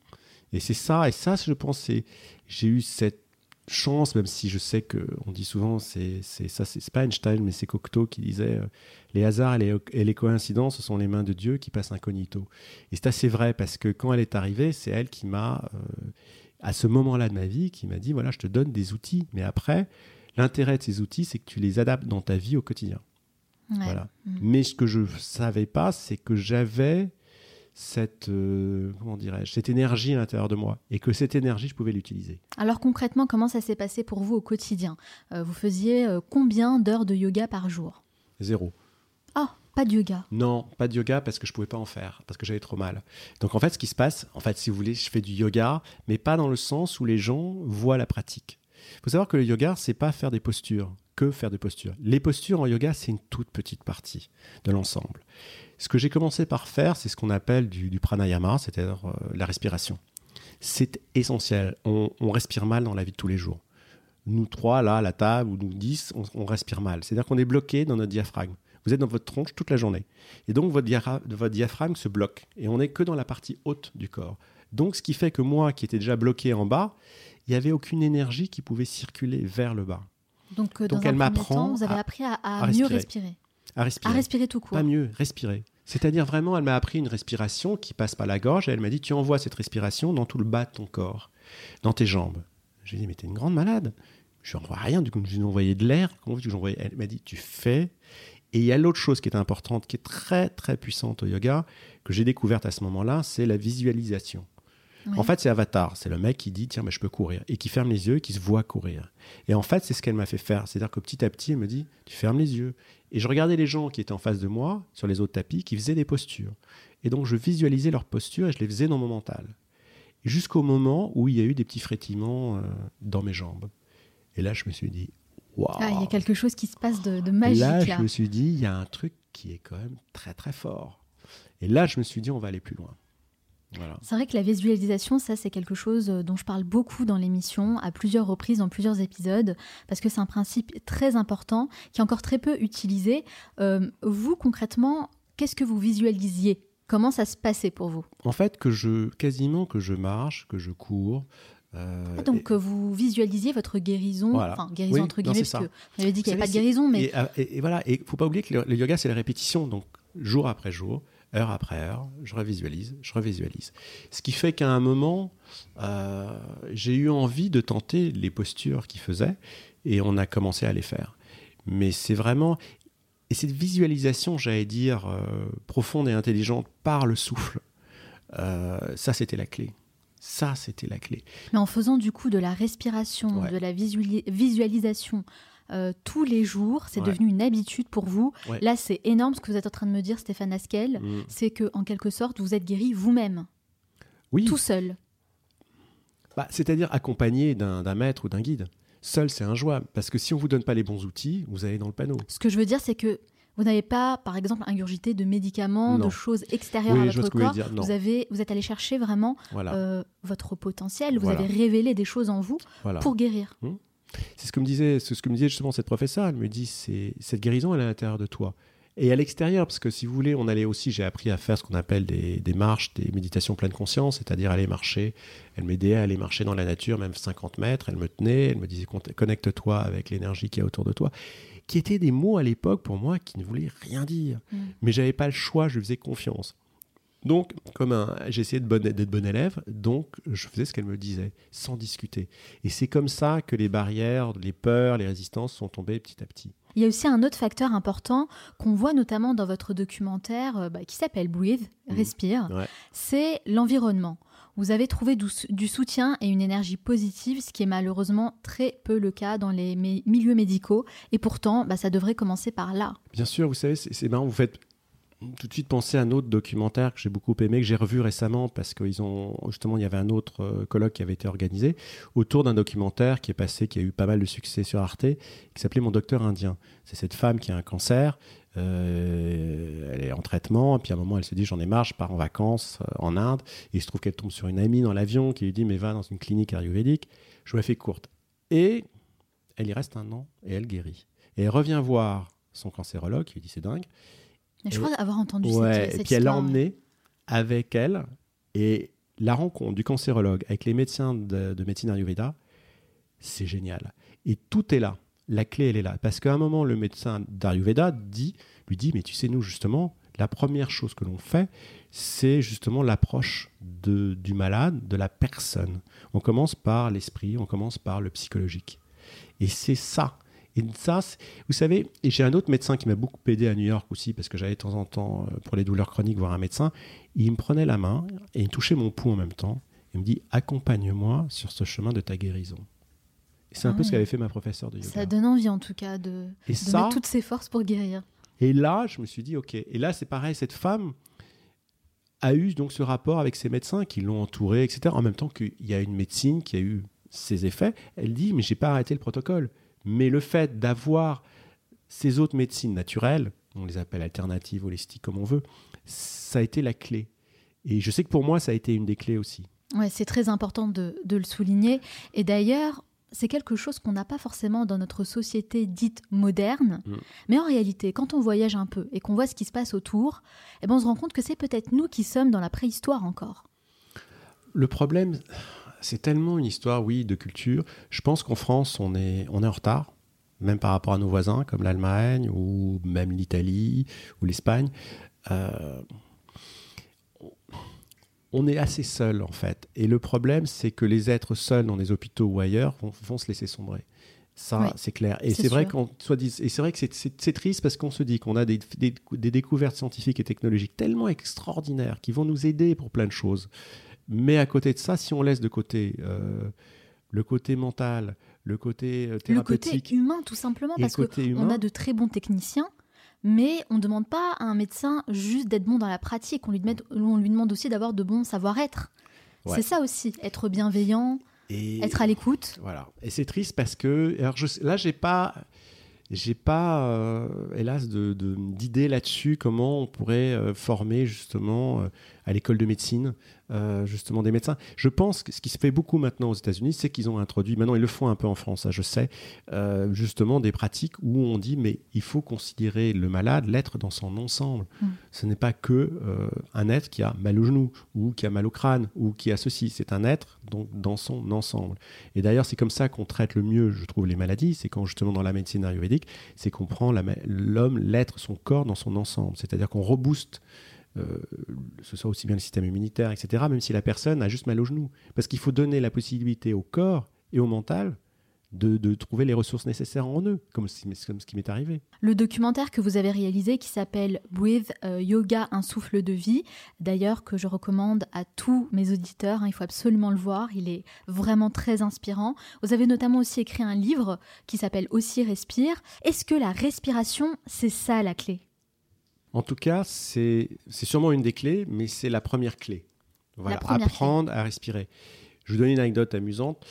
Et c'est ça, et ça, je pense, c'est j'ai eu cette chance, même si je sais que on dit souvent, c'est ça, c'est pas Einstein, mais c'est Cocteau qui disait euh, les hasards et les, et les coïncidences, ce sont les mains de Dieu qui passent incognito. Et c'est assez vrai parce que quand elle est arrivée, c'est elle qui m'a, euh, à ce moment-là de ma vie, qui m'a dit voilà, je te donne des outils, mais après, l'intérêt de ces outils, c'est que tu les adaptes dans ta vie au quotidien. Ouais. Voilà. Mm. Mais ce que je savais pas, c'est que j'avais cette euh, comment dirais-je cette énergie à l'intérieur de moi et que cette énergie je pouvais l'utiliser. Alors concrètement, comment ça s'est passé pour vous au quotidien? Euh, Vous faisiez euh, combien d'heures de yoga par jour? Zéro. Ah, pas de yoga. Non, pas de yoga parce que je pouvais pas en faire parce que j'avais trop mal. Donc en fait, ce qui se passe, en fait, si vous voulez, je fais du yoga, mais pas dans le sens où les gens voient la pratique. Il faut savoir que le yoga, c'est pas faire des postures, que faire des postures. Les postures en yoga, c'est une toute petite partie de l'ensemble. Ce que j'ai commencé par faire, c'est ce qu'on appelle du, du pranayama, c'est-à-dire euh, la respiration. C'est essentiel. On, on respire mal dans la vie de tous les jours. Nous trois, là, à la table, ou nous dix, on, on respire mal. C'est-à-dire qu'on est bloqué dans notre diaphragme. Vous êtes dans votre tronche toute la journée. Et donc, votre, diaphragme se bloque. Et on n'est que dans la partie haute du corps. Donc, ce qui fait que moi, qui étais déjà bloqué en bas, il n'y avait aucune énergie qui pouvait circuler vers le bas. Donc, euh, Donc, dans elle un temps, vous avez à- appris à, à à mieux respirer. respirer. À respirer. À respirer tout court. Pas mieux, respirer. C'est-à-dire vraiment, elle m'a appris une respiration qui passe par la gorge et elle m'a dit, tu envoies cette respiration dans tout le bas de ton corps, dans tes jambes. J'ai dit, mais t'es une grande malade. Je n'envoie rien, du coup, je lui ai envoyé de l'air. Comment veux-tu que j'envoie Elle m'a dit, tu fais. Et il y a l'autre chose qui est importante, qui est très, très puissante au yoga, que j'ai découverte à ce moment-là, c'est la visualisation. Ouais. En fait, c'est Avatar. C'est le mec qui dit, tiens, mais je peux courir. Et qui ferme les yeux et qui se voit courir. Et en fait, c'est ce qu'elle m'a fait faire. C'est-à-dire que petit à petit, elle me dit, tu fermes les yeux. Et je regardais les gens qui étaient en face de moi, sur les autres tapis, qui faisaient des postures. Et donc, je visualisais leurs postures et je les faisais dans mon mental. Jusqu'au moment où il y a eu des petits frétillements euh, dans mes jambes. Et là, je me suis dit, waouh. Ah, il y a quelque chose qui se passe de, de magique là, là. je me suis dit, il y a un truc qui est quand même très, très fort. Et là, je me suis dit, on va aller plus loin. Voilà. C'est vrai que la visualisation, ça, c'est quelque chose euh, dont je parle beaucoup dans l'émission, à plusieurs reprises, dans plusieurs épisodes, parce que c'est un principe très important qui est encore très peu utilisé. Euh, vous, concrètement, qu'est-ce que vous visualisiez? Comment ça se passait pour vous? En fait, que je, quasiment que je marche, que je cours. euh, Ah, Donc, euh, vous visualisiez votre guérison, Voilà. enfin, guérison Oui, entre non, guillemets, c'est parce ça. que vous avez dit qu'il n'y avait pas de guérison, mais Et, euh, et- et voilà, et faut pas oublier que le, le yoga, c'est la répétition. Donc, jour après jour, heure après heure, je revisualise, je revisualise. Ce qui fait qu'à un moment, euh, j'ai eu envie de tenter les postures qu'il faisait et on a commencé à les faire. Mais c'est vraiment. Et cette visualisation, j'allais dire, euh, profonde et intelligente par le souffle, euh, ça, c'était la clé. Ça, c'était la clé. Mais en faisant du coup de la respiration, Ouais. de la visuali- visualisation euh, tous les jours, c'est Ouais. devenu une habitude pour vous. Ouais. Là, c'est énorme ce que vous êtes en train de me dire, Stéphane Askel. Mm. C'est que en quelque sorte, vous êtes guéri vous-même, Oui. tout seul. Bah, C'est-à-dire accompagné d'un maître ou d'un guide. Seul, c'est injouable. Parce que si on vous donne pas les bons outils, vous allez dans le panneau. Ce que je veux dire, c'est que vous n'avez pas, par exemple, ingurgité de médicaments, Non. de choses extérieures Oui, à votre vous corps. voulez dire. Vous avez, vous êtes allé chercher vraiment Voilà. euh, votre potentiel. Vous Voilà. avez révélé des choses en vous voilà. pour guérir. C'est ce que me disait, ce que me disait justement cette professeure. Elle me dit, c'est cette guérison, elle est à l'intérieur de toi et à l'extérieur, parce que si vous voulez, on allait aussi, j'ai appris à faire ce qu'on appelle des, des, marches, des méditations pleine conscience, c'est-à-dire aller marcher. Elle m'aidait à aller marcher dans la nature, même 50 mètres, elle me tenait, elle me disait connecte-toi avec l'énergie qui est autour de toi, qui étaient des mots à l'époque pour moi qui ne voulaient rien dire. Mm. Mais j'avais pas le choix, je lui faisais confiance. Donc, comme j'essayais d'être bon élève, donc je faisais ce qu'elle me disait, sans discuter. Et c'est comme ça que les barrières, les peurs, les résistances sont tombées petit à petit. Il y a aussi un autre facteur important qu'on voit notamment dans votre documentaire euh, bah, qui s'appelle Breathe, mmh. Respire, c'est l'environnement. Vous avez trouvé du, soutien et une énergie positive, ce qui est malheureusement très peu le cas dans les milieux médicaux. Et pourtant, bah, ça devrait commencer par là. Bien sûr, vous savez, c'est marrant, vous faites tout de suite penser à un autre documentaire que j'ai beaucoup aimé, que j'ai revu récemment parce qu'ils ont justement il y avait un autre euh, colloque qui avait été organisé autour d'un documentaire qui est passé, qui a eu pas mal de succès sur Arte, qui s'appelait Mon docteur indien. C'est cette femme qui a un cancer, euh, elle est en traitement, et puis à un moment elle se dit j'en ai marre, je pars en vacances euh, en Inde, et il se trouve qu'elle tombe sur une amie dans l'avion qui lui dit mais va dans une clinique ayurvédique. Je la fais courte. Et elle y reste un an et elle guérit. Et elle revient voir son cancérologue qui lui dit c'est dingue je crois avoir entendu ouais, cette, et puis elle l'a emmené avec elle et la rencontre du cancérologue avec les médecins de, médecine Ayurveda, c'est génial. Et tout est là. La clé, elle est là. Parce qu'à un moment, le médecin d'Ayurveda dit, lui dit, mais tu sais, nous, justement, la première chose que l'on fait, c'est justement l'approche du malade, de la personne. On commence par l'esprit, on commence par le psychologique. Et c'est ça et ça, vous savez, et j'ai un autre médecin qui m'a beaucoup aidé à New York aussi, parce que j'allais de temps en temps euh, pour les douleurs chroniques voir un médecin. Il me prenait la main et il touchait mon pouls en même temps. Il me dit Accompagne-moi sur ce chemin de ta guérison. Et c'est un peu ce ah qu'avait fait ma professeure de yoga. Ça donne envie en tout cas de, mettre toutes ses forces pour guérir. Et là, je me suis dit Ok. Et là, c'est pareil, cette femme a eu donc ce rapport avec ses médecins qui l'ont entouré, etc. En même temps qu'il y a une médecine qui a eu ses effets. Elle dit Mais j'ai pas arrêté le protocole. Mais le fait d'avoir ces autres médecines naturelles, on les appelle alternatives, holistiques, comme on veut, ça a été la clé. Et je sais que pour moi, ça a été une des clés aussi. Ouais, c'est très important de, le souligner. Et d'ailleurs, c'est quelque chose qu'on n'a pas forcément dans notre société dite moderne. Mm. Mais en réalité, quand on voyage un peu et qu'on voit ce qui se passe autour, eh ben on se rend compte que c'est peut-être nous qui sommes dans la préhistoire encore. Le problème, c'est tellement une histoire, oui, de culture. Je pense qu'en France, on est, on est en retard, même par rapport à nos voisins, comme l'Allemagne, ou même l'Italie, ou l'Espagne. Euh, on est assez seul, en fait. Et le problème, c'est que les êtres seuls dans des hôpitaux ou ailleurs vont, se laisser sombrer. Ça, c'est clair. Et c'est vrai qu'on soit et c'est vrai que c'est triste parce qu'on se dit qu'on a des, des, découvertes scientifiques et technologiques tellement extraordinaires qui vont nous aider pour plein de choses. Mais à côté de ça, si on laisse de côté euh, le côté mental, le côté thérapeutique... Euh, le côté humain, tout simplement, parce qu'on a de très bons techniciens, mais on ne demande pas à un médecin juste d'être bon dans la pratique, on lui, on lui demande aussi d'avoir de bons savoir-être. C'est ça aussi, être bienveillant, être à l'écoute. Voilà. Et c'est triste parce que... Alors je, là, j'ai pas... J'ai pas, euh, hélas, d'idée de, là-dessus, comment on pourrait former justement à l'école de médecine, euh, justement des médecins. Je pense que ce qui se fait beaucoup maintenant aux États-Unis, c'est qu'ils ont introduit, maintenant ils le font un peu en France, ça je sais, euh, justement des pratiques où on dit mais il faut considérer le malade, l'être dans son ensemble. Mm. Ce n'est pas que euh, un être qui a mal au genou ou qui a mal au crâne ou qui a ceci, c'est un être donc dans son ensemble. Et d'ailleurs c'est comme ça qu'on traite le mieux, je trouve, les maladies, c'est quand justement dans la médecine ayurvédique, c'est qu'on prend l'homme, l'être, son corps dans son ensemble, c'est-à-dire qu'on rebooste ce soit aussi bien le système immunitaire, etc., même si la personne a juste mal au genou. Parce qu'il faut donner la possibilité au corps et au mental de, trouver les ressources nécessaires en eux, comme, comme ce qui m'est arrivé. Le documentaire que vous avez réalisé qui s'appelle Breathe euh, Yoga, un souffle de vie, d'ailleurs que je recommande à tous mes auditeurs, hein, il faut absolument le voir, il est vraiment très inspirant. Vous avez notamment aussi écrit un livre qui s'appelle Aussi Respire. Est-ce que la respiration, c'est ça la clé? En tout cas, c'est sûrement une des clés, mais c'est la première clé. Voilà, apprendre à respirer. Je vous donne une anecdote amusante.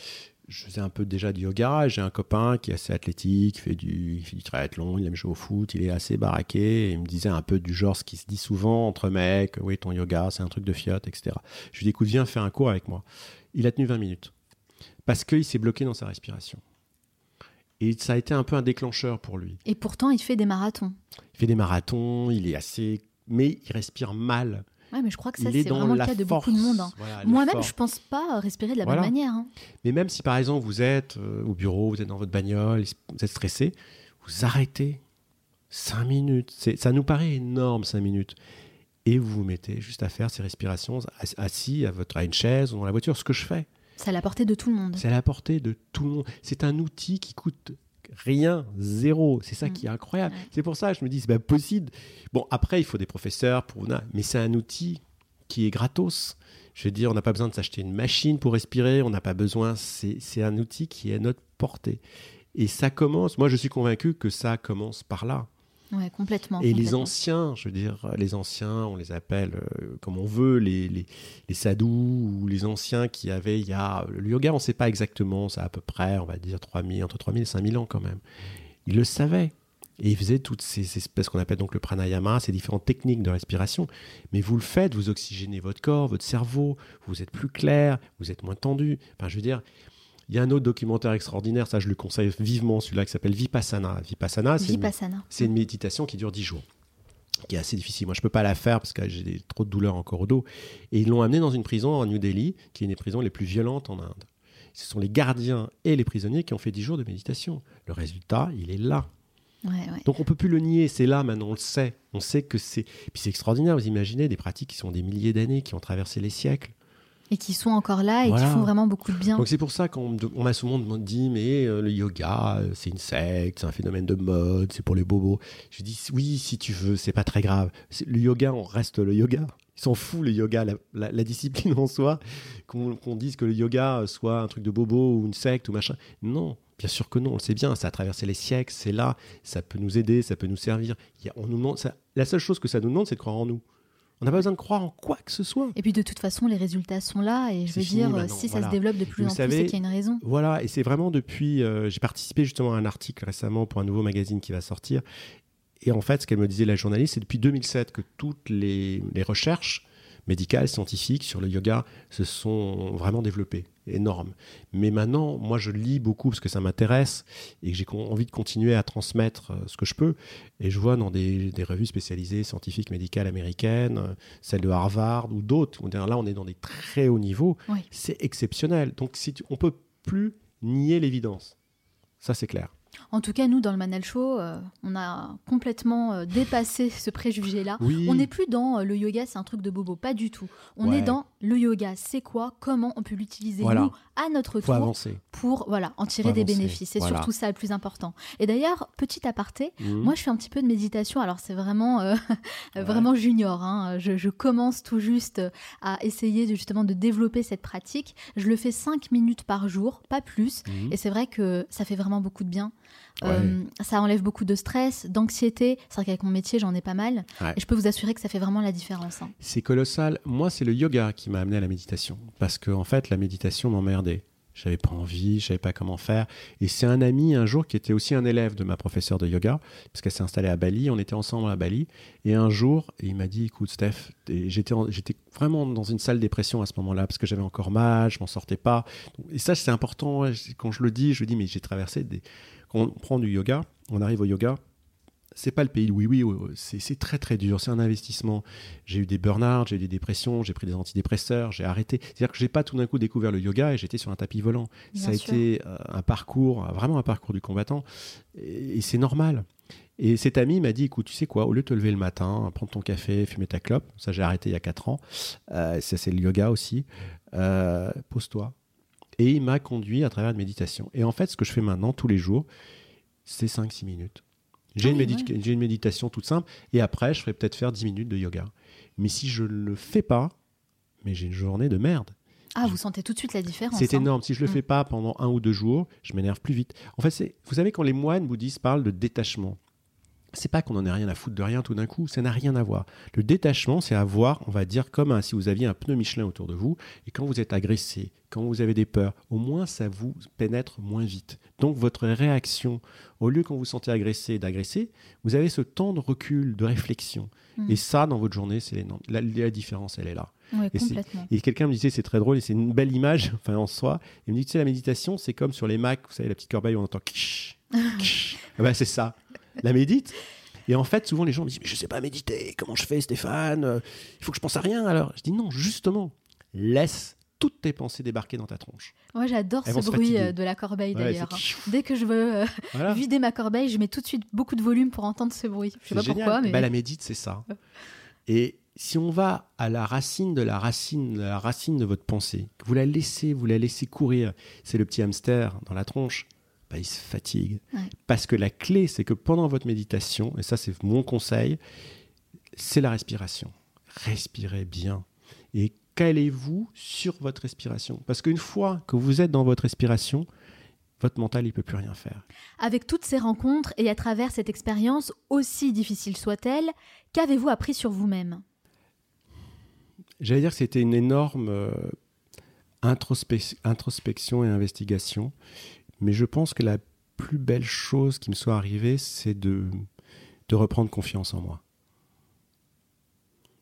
Je faisais un peu déjà du yoga. J'ai un copain qui est assez athlétique, fait du, il fait du triathlon, il aime jouer au foot, il est assez baraqué. il me disait un peu du genre ce qui se dit souvent entre mecs Oui, ton yoga, c'est un truc de fiotte, etc. Je lui dit écoute, viens faire un cours avec moi. Il a tenu 20 minutes parce qu'il s'est bloqué dans sa respiration. Et ça a été un peu un déclencheur pour lui. Et pourtant, il fait des marathons. Il fait des marathons, il est assez. Mais il respire mal. Ouais, mais je crois que ça, c'est vraiment le cas de beaucoup de monde. hein. Voilà, Moi-même, je pense pas respirer de la Voilà. même manière. hein. Mais même si par exemple vous êtes euh, au bureau, vous êtes dans votre bagnole, vous êtes stressé, vous arrêtez 5 minutes. Ça nous paraît énorme 5 minutes. Et vous vous mettez juste à faire ces respirations ass- assis à, votre, à une chaise ou dans la voiture, ce que je fais. C'est à la portée de tout le monde. C'est à la portée de tout le monde. C'est un outil qui coûte rien, zéro. C'est ça Mm. qui est incroyable. Ouais. C'est pour ça que je me dis, c'est pas possible. Bon, après, il faut des professeurs pour. Mais c'est un outil qui est gratos. Je veux dire, on n'a pas besoin de s'acheter une machine pour respirer. On n'a pas besoin. C'est c'est un outil qui est à notre portée. Et ça commence. Moi, je suis convaincu que ça commence par là. Ouais, complètement. Et les anciens, je veux dire, les anciens, on les appelle euh, comme on veut, les, les, les sadhus ou les anciens qui avaient, il y a, le yoga, on ne sait pas exactement, ça à peu près, on va dire 3000, entre 3000 et 5000 ans quand même. Ils le savaient. Et ils faisaient toutes ces espèces qu'on appelle donc le pranayama, ces différentes techniques de respiration. Mais vous le faites, vous oxygénez votre corps, votre cerveau, vous êtes plus clair, vous êtes moins tendu. Enfin, je veux dire, il y a un autre documentaire extraordinaire, ça je le conseille vivement, celui-là qui s'appelle Vipassana. Vipassana, c'est une- Vipassana. c'est une méditation qui dure 10 jours, qui est assez difficile. Moi, je peux pas la faire parce que j'ai trop de douleurs encore au dos. Et ils l'ont amené dans une prison en New Delhi, qui est une des prisons les plus violentes en Inde. Ce sont les gardiens et les prisonniers qui ont fait 10 jours de méditation. Le résultat, il est là. Ouais, ouais. Donc on peut plus le nier, c'est là maintenant, on le sait. On sait que c'est... Puis c'est extraordinaire, vous imaginez des pratiques qui sont des milliers d'années, qui ont traversé les siècles. Et qui sont encore là et Voilà. qui font vraiment beaucoup de bien. Donc c'est pour ça qu'on on m'a souvent dit mais euh, le yoga euh, c'est une secte, c'est un phénomène de mode, c'est pour les bobos. Je dis oui si tu veux, c'est pas très grave. Le yoga on reste le yoga. Ils s'en foutent le yoga, la, la- la discipline en soi, qu'on dise que le yoga euh, soit un truc de bobo ou une secte ou machin. Non, bien sûr que non, on le sait bien, ça a traversé les siècles, c'est là, ça peut nous aider, ça peut nous servir. Il y a- on nous demande, ça- la seule chose que ça nous demande c'est de croire en nous. On n'a pas besoin de croire en quoi que ce soit. Et puis de toute façon, les résultats sont là. Et je veux fini dire, maintenant, si ça se développe de plus Vous en plus, c'est qu'il y a une raison. Voilà, et c'est vraiment depuis. euh, J'ai participé justement à un article récemment pour un nouveau magazine qui va sortir. Et en fait, ce qu'elle me disait la journaliste, c'est depuis 2007 que toutes les, les recherches médicales, scientifiques sur le yoga se sont vraiment développées. Énormes. Mais maintenant, moi, je lis beaucoup parce que ça m'intéresse et que j'ai envie de continuer à transmettre euh, ce que je peux. Et je vois dans des, des revues spécialisées scientifiques médicales américaines, euh, celles de Harvard ou d'autres, là, on est dans des très hauts niveaux. Oui. C'est exceptionnel. Donc, si tu- on peut plus nier l'évidence. Ça, c'est clair. En tout cas, nous, dans le Manal Show, euh, on a complètement euh, dépassé ce préjugé-là. Oui. On n'est plus dans euh, le yoga, c'est un truc de bobo, pas du tout. On Ouais. est dans le yoga, c'est quoi, comment on peut l'utiliser Voilà. nous à notre faut tour avancer. pour voilà en tirer Faut des avancer, bénéfices. C'est voilà. surtout ça le plus important. Et d'ailleurs, petit aparté, Mhm. moi je fais un petit peu de méditation. Alors c'est vraiment Ouais. vraiment junior. hein. Je, je commence tout juste à essayer de, justement de développer cette pratique. Je le fais 5 minutes par jour, pas plus. Mhm. Et c'est vrai que ça fait vraiment beaucoup de bien. Ouais. Euh, ça enlève beaucoup de stress, d'anxiété. C'est vrai qu'avec mon métier, j'en ai pas mal. Ouais. Et je peux vous assurer que ça fait vraiment la différence. hein. C'est colossal. Moi, c'est le yoga qui m'a amené à la méditation. Parce que, en fait, la méditation m'emmerdait. J'avais pas envie, je savais pas comment faire. Et c'est un ami un jour qui était aussi un élève de ma professeure de yoga, parce qu'elle s'est installée à Bali. On était ensemble à Bali. Et un jour, il m'a dit Écoute, Steph, j'étais, en- j'étais vraiment dans une sale dépression à ce moment-là, parce que j'avais encore mal, je m'en sortais pas. Et ça, c'est important. Quand je le dis, je dis Mais j'ai traversé des. Quand on prend du yoga, on arrive au yoga. C'est pas le pays, oui, oui, oui, c'est très très dur, c'est un investissement. J'ai eu des burn-out, j'ai eu des dépressions, j'ai pris des antidépresseurs, j'ai arrêté. C'est-à-dire que j'ai pas tout d'un coup découvert le yoga et j'étais sur un tapis volant. Bien Ça a été euh, un parcours, vraiment un parcours du combattant. Et, et c'est normal. Et cet ami m'a dit, écoute, tu sais quoi, au lieu de te lever le matin, prendre ton café, fumer ta clope, ça j'ai arrêté il y a 4 ans, euh, ça c'est le yoga aussi, euh, pose-toi. Et il m'a conduit à travers une méditation. Et en fait, ce que je fais maintenant, tous les jours, c'est 5-6 minutes. J'ai une, méditation toute simple, et après, je ferai peut-être faire 10 minutes de yoga. Mais si je ne le fais pas, mais j'ai une journée de merde. Ah, vous sentez tout de suite la différence. C'est hein. énorme. Si je le Mm. fais pas pendant un ou deux jours, je m'énerve plus vite. En fait, vous savez, quand les moines bouddhistes parlent de détachement, c'est pas qu'on en ait rien à foutre de rien tout d'un coup, ça n'a rien à voir. Le détachement, c'est avoir, on va dire, comme un- si vous aviez un pneu Michelin autour de vous, et quand vous êtes agressé, quand vous avez des peurs, au moins ça vous pénètre moins vite. Donc votre réaction, au lieu quand vous vous sentez agressé d'agresser, vous avez ce temps de recul, de réflexion. Mm. Et ça, dans votre journée, c'est énorme. La, la différence, elle est là. Ouais. Et quelqu'un me disait, c'est très drôle, et c'est une belle image, enfin en soi. Il me dit, tu sais, la méditation, c'est comme sur les Macs, vous savez, la petite corbeille où on entend kish. Ah bah, c'est ça. La médite. Et en fait, souvent les gens me disent Mais je sais pas méditer, comment je fais, Stéphane Euh, Il faut que je pense à rien alors. Je dis non, justement, laisse toutes tes pensées débarquer dans ta tronche. Moi, j'adore ce bruit fatiguer. euh, de la corbeille Ouais, d'ailleurs. Dès que je veux euh, Voilà. vider ma corbeille, je mets tout de suite beaucoup de volume pour entendre ce bruit. Je sais pas génial. pourquoi, mais Bah, la médite, c'est ça. Et si on va à la racine de la racine, de la racine de votre pensée, que vous la laissez, vous la laissez courir, c'est le petit hamster dans la tronche, bah, il se fatigue. Ouais. Parce que la clé, c'est que pendant votre méditation, et ça c'est mon conseil, c'est la respiration. Respirez bien. Et calez-vous sur votre respiration. Parce qu'une fois que vous êtes dans votre respiration, votre mental, il peut plus rien faire. avec toutes ces rencontres et à travers cette expérience, aussi difficile soit-elle, qu'avez-vous appris sur vous-même? J'allais dire que c'était une énorme euh, introspec- introspection et investigation, mais je pense que la plus belle chose qui me soit arrivée, c'est de, de reprendre confiance en moi.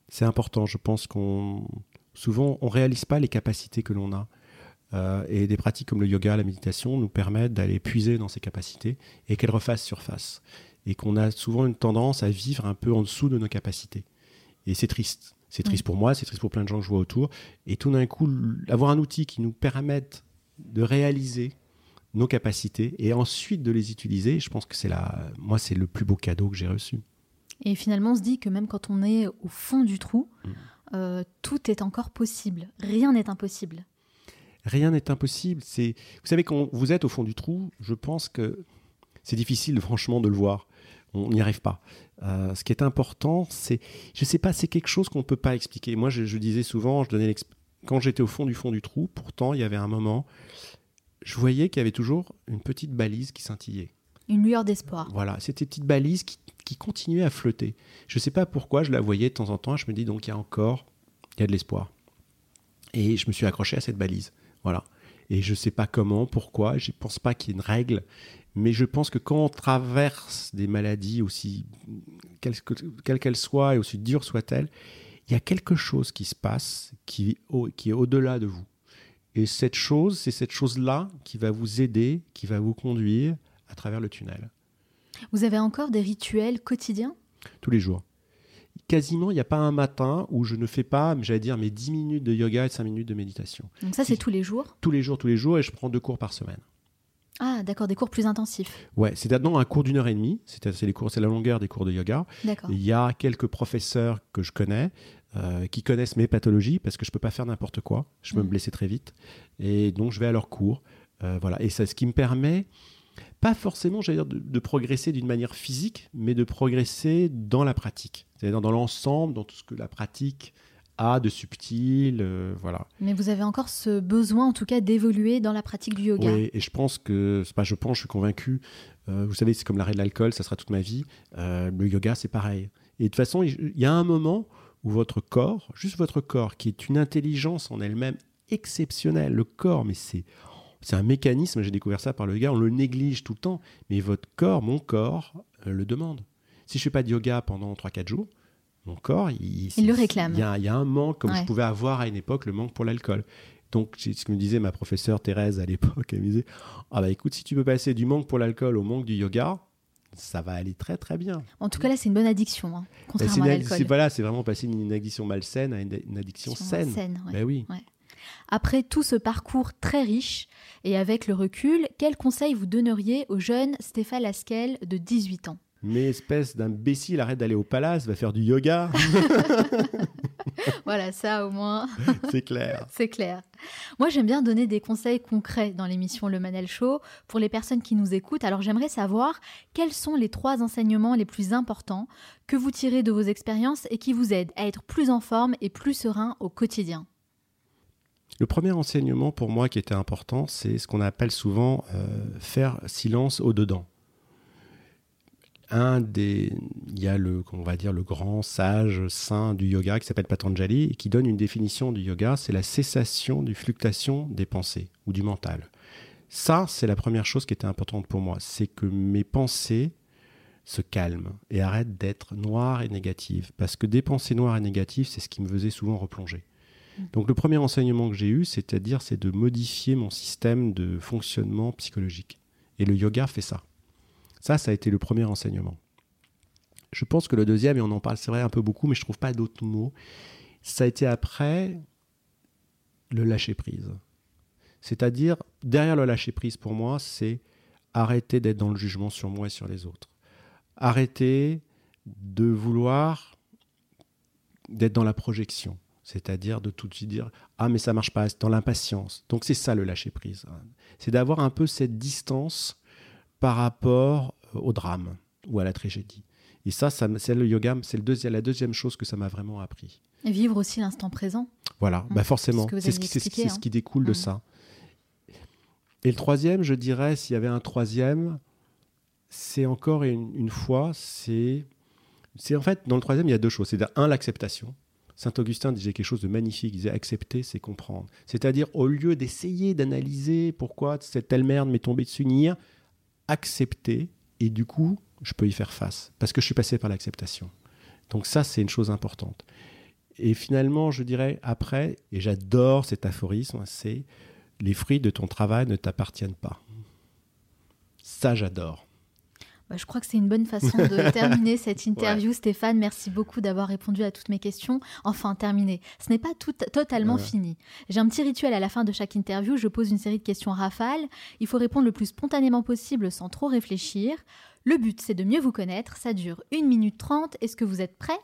C'est important, je pense qu'on souvent on réalise pas les capacités que l'on a. Euh, et des pratiques comme le yoga, la méditation nous permettent d'aller puiser dans ces capacités et qu'elles refassent surface. Et qu'on a souvent une tendance à vivre un peu en dessous de nos capacités. Et c'est triste. C'est triste pour moi, c'est triste pour plein de gens que je vois autour. Et tout d'un coup, avoir un outil qui nous permette de réaliser nos capacités et ensuite de les utiliser, je pense que c'est la, moi, c'est le plus beau cadeau que j'ai reçu. Et finalement, on se dit que même quand on est au fond du trou, Mm. euh, tout est encore possible. Rien n'est impossible. Rien n'est impossible. C'est, vous savez, quand vous êtes au fond du trou, je pense que c'est difficile, franchement, de le voir. On n'y arrive pas. Euh, ce qui est important, c'est, je sais pas, c'est quelque chose qu'on ne peut pas expliquer. Moi, je, je disais souvent, je donnais quand j'étais au fond du fond du trou, pourtant, il y avait un moment, je voyais qu'il y avait toujours une petite balise qui scintillait. Une lueur d'espoir. Voilà, c'était une petite balise qui, qui continuait à flotter. Je ne sais pas pourquoi, je la voyais de temps en temps. Je me dis donc, il y a encore, il y a de l'espoir. Et je me suis accroché à cette balise. Voilà. Et je ne sais pas comment, pourquoi. Je ne pense pas qu'il y ait une règle. Mais je pense que quand on traverse des maladies aussi, quelles que- quelles soient et aussi dures soient-elles, il y a quelque chose qui se passe qui, au- qui est au-delà de vous. Et cette chose, c'est cette chose-là qui va vous aider, qui va vous conduire à travers le tunnel. Vous avez encore des rituels quotidiens? Tous les jours. Quasiment, il n'y a pas un matin où je ne fais pas, j'allais dire, mes 10 minutes de yoga et 5 minutes de méditation. Donc ça, c'est tous les jours? Tous les jours, tous les jours, et je prends deux cours par semaine. Ah, d'accord, des cours plus intensifs. Ouais, c'est maintenant un cours d'une heure et demie. C'est c'est les cours, c'est la longueur des cours de yoga. Il y a quelques professeurs que je connais euh, qui connaissent mes pathologies parce que je peux pas faire n'importe quoi. Je peux me blesser très vite. Et donc, je vais à leurs cours. Euh, voilà. Et c'est ce qui me permet, pas forcément, j'allais dire, de, de progresser d'une manière physique, mais de progresser dans la pratique. C'est-à-dire dans l'ensemble, dans tout ce que la pratique a de subtil. euh, voilà. Mais vous avez encore ce besoin, en tout cas, d'évoluer dans la pratique du yoga. Oui, et je pense que, c'est pas je pense, je suis convaincu. euh, vous savez, c'est comme l'arrêt de l'alcool, ça sera toute ma vie. Le yoga, c'est pareil. Et de toute façon, il y a un moment où votre corps, juste votre corps, qui est une intelligence en elle-même exceptionnelle, le corps, mais c'est c'est un mécanisme, j'ai découvert ça par le yoga, on le néglige tout le temps, mais votre corps, mon corps, euh, le demande. Si je fais pas de yoga pendant 3-4 jours, mon corps, il, Il le réclame. Il y a, il y a un manque, comme Ouais. je pouvais avoir à une époque le manque pour l'alcool. Donc, c'est ce que me disait ma professeure Thérèse à l'époque. Elle me disait Ah, bah écoute, si tu peux passer du manque pour l'alcool au manque du yoga, ça va aller très très bien. En tout cas, là, c'est une bonne addiction, hein, c'est contrairement à l'alcool. voilà, c'est vraiment passer d'une addiction malsaine à une, une addiction saine. saine, ouais. Ben oui. Après tout ce parcours très riche, et avec le recul, quel conseil vous donneriez au jeune Stéphane Lasquel de 18 ans? Mais espèce d'imbécile, arrête d'aller au palace, va faire du yoga. Voilà, ça au moins, c'est clair. c'est clair. Moi, j'aime bien donner des conseils concrets dans l'émission Le Manel Show pour les personnes qui nous écoutent. Alors, j'aimerais savoir quels sont les trois enseignements les plus importants que vous tirez de vos expériences et qui vous aident à être plus en forme et plus serein au quotidien? Le premier enseignement pour moi qui était important, c'est ce qu'on appelle souvent euh, faire silence au dedans. Un des, il y a le, on va dire le grand sage saint du yoga qui s'appelle Patanjali et qui donne une définition du yoga, c'est la cessation du fluctuation des pensées ou du mental. Ça, c'est la première chose qui était importante pour moi, c'est que mes pensées se calment et arrêtent d'être noires et négatives, parce que des pensées noires et négatives, c'est ce qui me faisait souvent replonger. Donc le premier enseignement que j'ai eu, c'est-à-dire, c'est de modifier mon système de fonctionnement psychologique. Et le yoga fait ça. Ça, ça a été le premier enseignement. Je pense que le deuxième, et on en parle, c'est vrai, un peu beaucoup, mais je trouve pas d'autres mots, ça a été après le lâcher-prise. C'est-à-dire, derrière le lâcher-prise, pour moi, c'est arrêter d'être dans le jugement sur moi et sur les autres. Arrêter de vouloir d'être dans la projection, c'est-à-dire de tout de suite dire ah mais ça marche pas, dans l'impatience. Donc c'est ça le lâcher prise, c'est d'avoir un peu cette distance par rapport au drame ou à la tragédie. Et ça, ça c'est le yoga, c'est le deuxième, la deuxième chose que ça m'a vraiment appris. Et vivre aussi l'instant présent. Voilà, bah forcément, c'est ce, qui, ce qui découle de ça. Et le troisième, je dirais, s'il y avait un troisième, c'est encore une, une fois, c'est c'est en fait, dans le troisième, il y a deux choses. C'est un, l'acceptation. Saint Augustin disait quelque chose de magnifique. Il disait accepter, c'est comprendre. C'est-à-dire, au lieu d'essayer d'analyser pourquoi cette telle merde m'est tombée dessus, nier, accepter, et du coup, je peux y faire face. Parce que je suis passé par l'acceptation. Donc, ça, c'est une chose importante. Et finalement, je dirais après, et j'adore cet aphorisme, c'est les fruits de ton travail ne t'appartiennent pas. Ça, j'adore. Bah, je crois que c'est une bonne façon de terminer cette interview. Stéphane, merci beaucoup d'avoir répondu à toutes mes questions. Enfin, terminé. Ce n'est pas tout, totalement fini. J'ai un petit rituel à la fin de chaque interview. Je pose une série de questions rafales. Il faut répondre le plus spontanément possible sans trop réfléchir. Le but, c'est de mieux vous connaître. Ça dure 1 minute 30. Est-ce que vous êtes prêt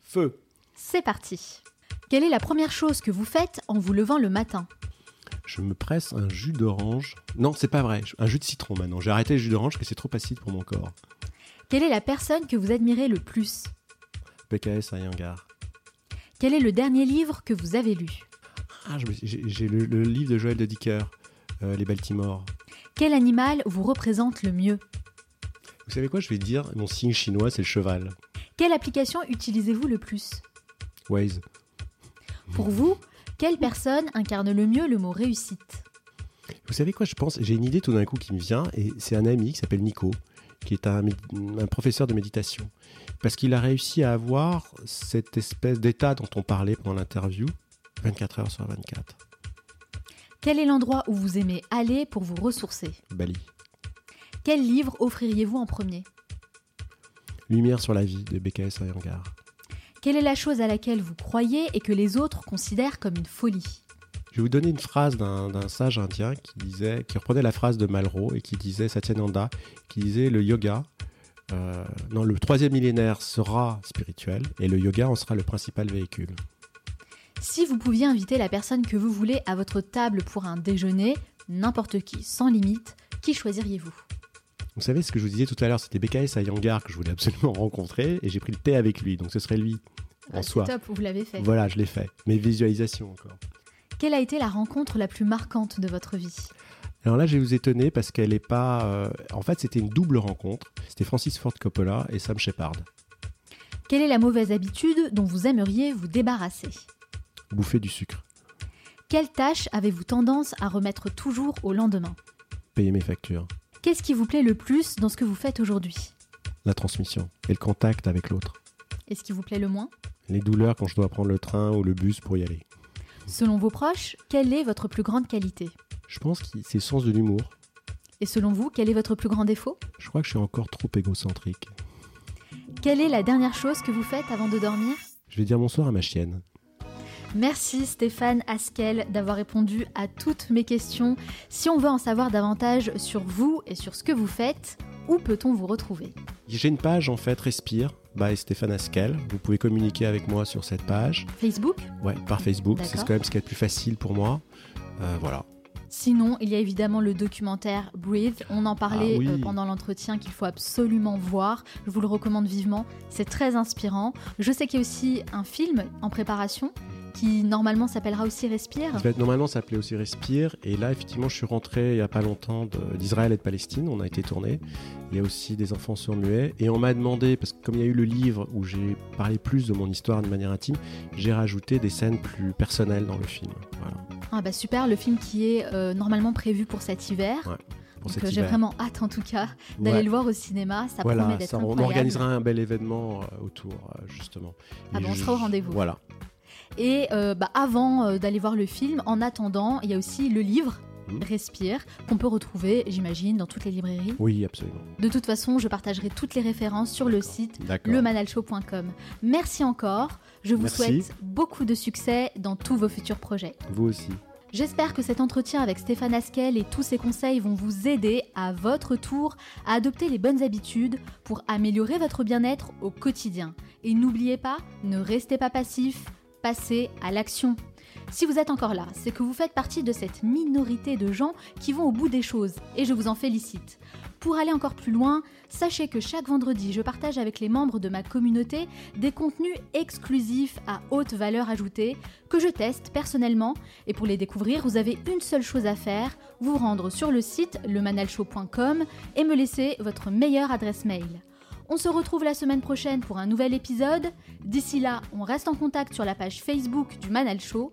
Feu. C'est parti. Quelle est la première chose que vous faites en vous levant le matin? Je me presse un jus d'orange. Non, c'est pas vrai, un jus de citron maintenant. J'ai arrêté le jus d'orange parce que c'est trop acide pour mon corps. Quelle est la personne que vous admirez le plus? PKS Yangar. Quel est le dernier livre que vous avez lu? Ah, J'ai le, le, livre de Joël de Dicker, euh, Les Baltimore. Quel animal vous représente le mieux? Vous savez quoi Je vais dire, mon signe chinois, c'est le cheval. Quelle application utilisez-vous le plus? Waze. Pour vous, quelle personne incarne le mieux le mot réussite? Vous savez quoi, je pense J'ai une idée tout d'un coup qui me vient, et c'est un ami qui s'appelle Nico, qui est un, professeur de méditation. Parce qu'il a réussi à avoir cette espèce d'état dont on parlait pendant l'interview, 24 heures sur 24. Quel est l'endroit où vous aimez aller pour vous ressourcer? Bali. Quel livre offririez-vous en premier? Lumière sur la vie de BKS Ayangar. Quelle est la chose à laquelle vous croyez et que les autres considèrent comme une folie? Je vais vous donner une phrase d'un sage indien qui disait, qui reprenait la phrase de Malraux et qui disait Satyananda, qui disait le yoga, euh, non, le troisième millénaire sera spirituel et le yoga en sera le principal véhicule. Si vous pouviez inviter la personne que vous voulez à votre table pour un déjeuner, n'importe qui, sans limite, qui choisiriez-vous? Vous savez, ce que je vous disais tout à l'heure, c'était BKS à Yangar que je voulais absolument rencontrer et j'ai pris le thé avec lui. Donc ce serait lui en ah, soi. top, vous l'avez fait. Voilà, je l'ai fait. Mes visualisations encore. Quelle a été la rencontre la plus marquante de votre vie? Alors là, je vais vous étonner parce qu'elle n'est pas. Euh, en fait, c'était une double rencontre. C'était Francis Ford Coppola et Sam Shepard. Quelle est la mauvaise habitude dont vous aimeriez vous débarrasser? Bouffer du sucre. Quelle tâche avez-vous tendance à remettre toujours au lendemain? Payer mes factures. Qu'est-ce qui vous plaît le plus dans ce que vous faites aujourd'hui? La transmission et le contact avec l'autre. Et ce qui vous plaît le moins? Les douleurs quand je dois prendre le train ou le bus pour y aller. Selon vos proches, quelle est votre plus grande qualité? Je pense que c'est le sens de l'humour. Et selon vous, quel est votre plus grand défaut? Je crois que je suis encore trop égocentrique. Quelle est la dernière chose que vous faites avant de dormir? Je vais dire bonsoir à ma chienne. Merci Stéphane Askel d'avoir répondu à toutes mes questions. Si on veut en savoir davantage sur vous et sur ce que vous faites, où peut-on vous retrouver? J'ai une page en fait, Respire, by Stéphane Askel. Vous pouvez communiquer avec moi sur cette page. Facebook Ouais, par Facebook. C'est quand même ce qui est le plus facile pour moi. Euh, voilà. Sinon, il y a évidemment le documentaire Breathe. On en parlait ah euh, pendant l'entretien qu'il faut absolument voir. Je vous le recommande vivement. C'est très inspirant. Je sais qu'il y a aussi un film en préparation qui normalement s'appellera aussi Respire. Ça va être normalement s'appeler aussi Respire. Et là, effectivement, je suis rentré il n'y a pas longtemps d'Israël et de Palestine. On a été tourné. Il y a aussi des enfants sur muets. Et on m'a demandé, parce que comme il y a eu le livre où j'ai parlé plus de mon histoire de manière intime, j'ai rajouté des scènes plus personnelles dans le film. Voilà. Ah bah super, le film qui est euh, normalement prévu pour cet hiver. Ouais. Euh, j'ai vraiment hâte en tout cas d'aller le voir au cinéma. Ça promet d'être incroyable. On organisera un bel événement euh, autour justement. Ah bon, on sera au rendez-vous. Voilà. Et euh, bah, avant euh, d'aller voir le film, en attendant, il y a aussi le livre Mhm. Respire, qu'on peut retrouver, j'imagine, dans toutes les librairies. Oui, absolument. De toute façon, je partagerai toutes les références sur le site lemanalshow.com. Merci encore. Je vous Merci. souhaite beaucoup de succès dans tous vos futurs projets. Vous aussi. J'espère que cet entretien avec Stéphane Askel et tous ses conseils vont vous aider à votre tour à adopter les bonnes habitudes pour améliorer votre bien-être au quotidien. Et n'oubliez pas, ne restez pas passif, passez à l'action. Si vous êtes encore là, c'est que vous faites partie de cette minorité de gens qui vont au bout des choses, et je vous en félicite. Pour aller encore plus loin, sachez que chaque vendredi, je partage avec les membres de ma communauté des contenus exclusifs à haute valeur ajoutée que je teste personnellement. Et pour les découvrir, vous avez une seule chose à faire, vous rendre sur le site lemanalshow.com et me laisser votre meilleure adresse mail. On se retrouve la semaine prochaine pour un nouvel épisode. D'ici là, on reste en contact sur la page Facebook du Manal Show.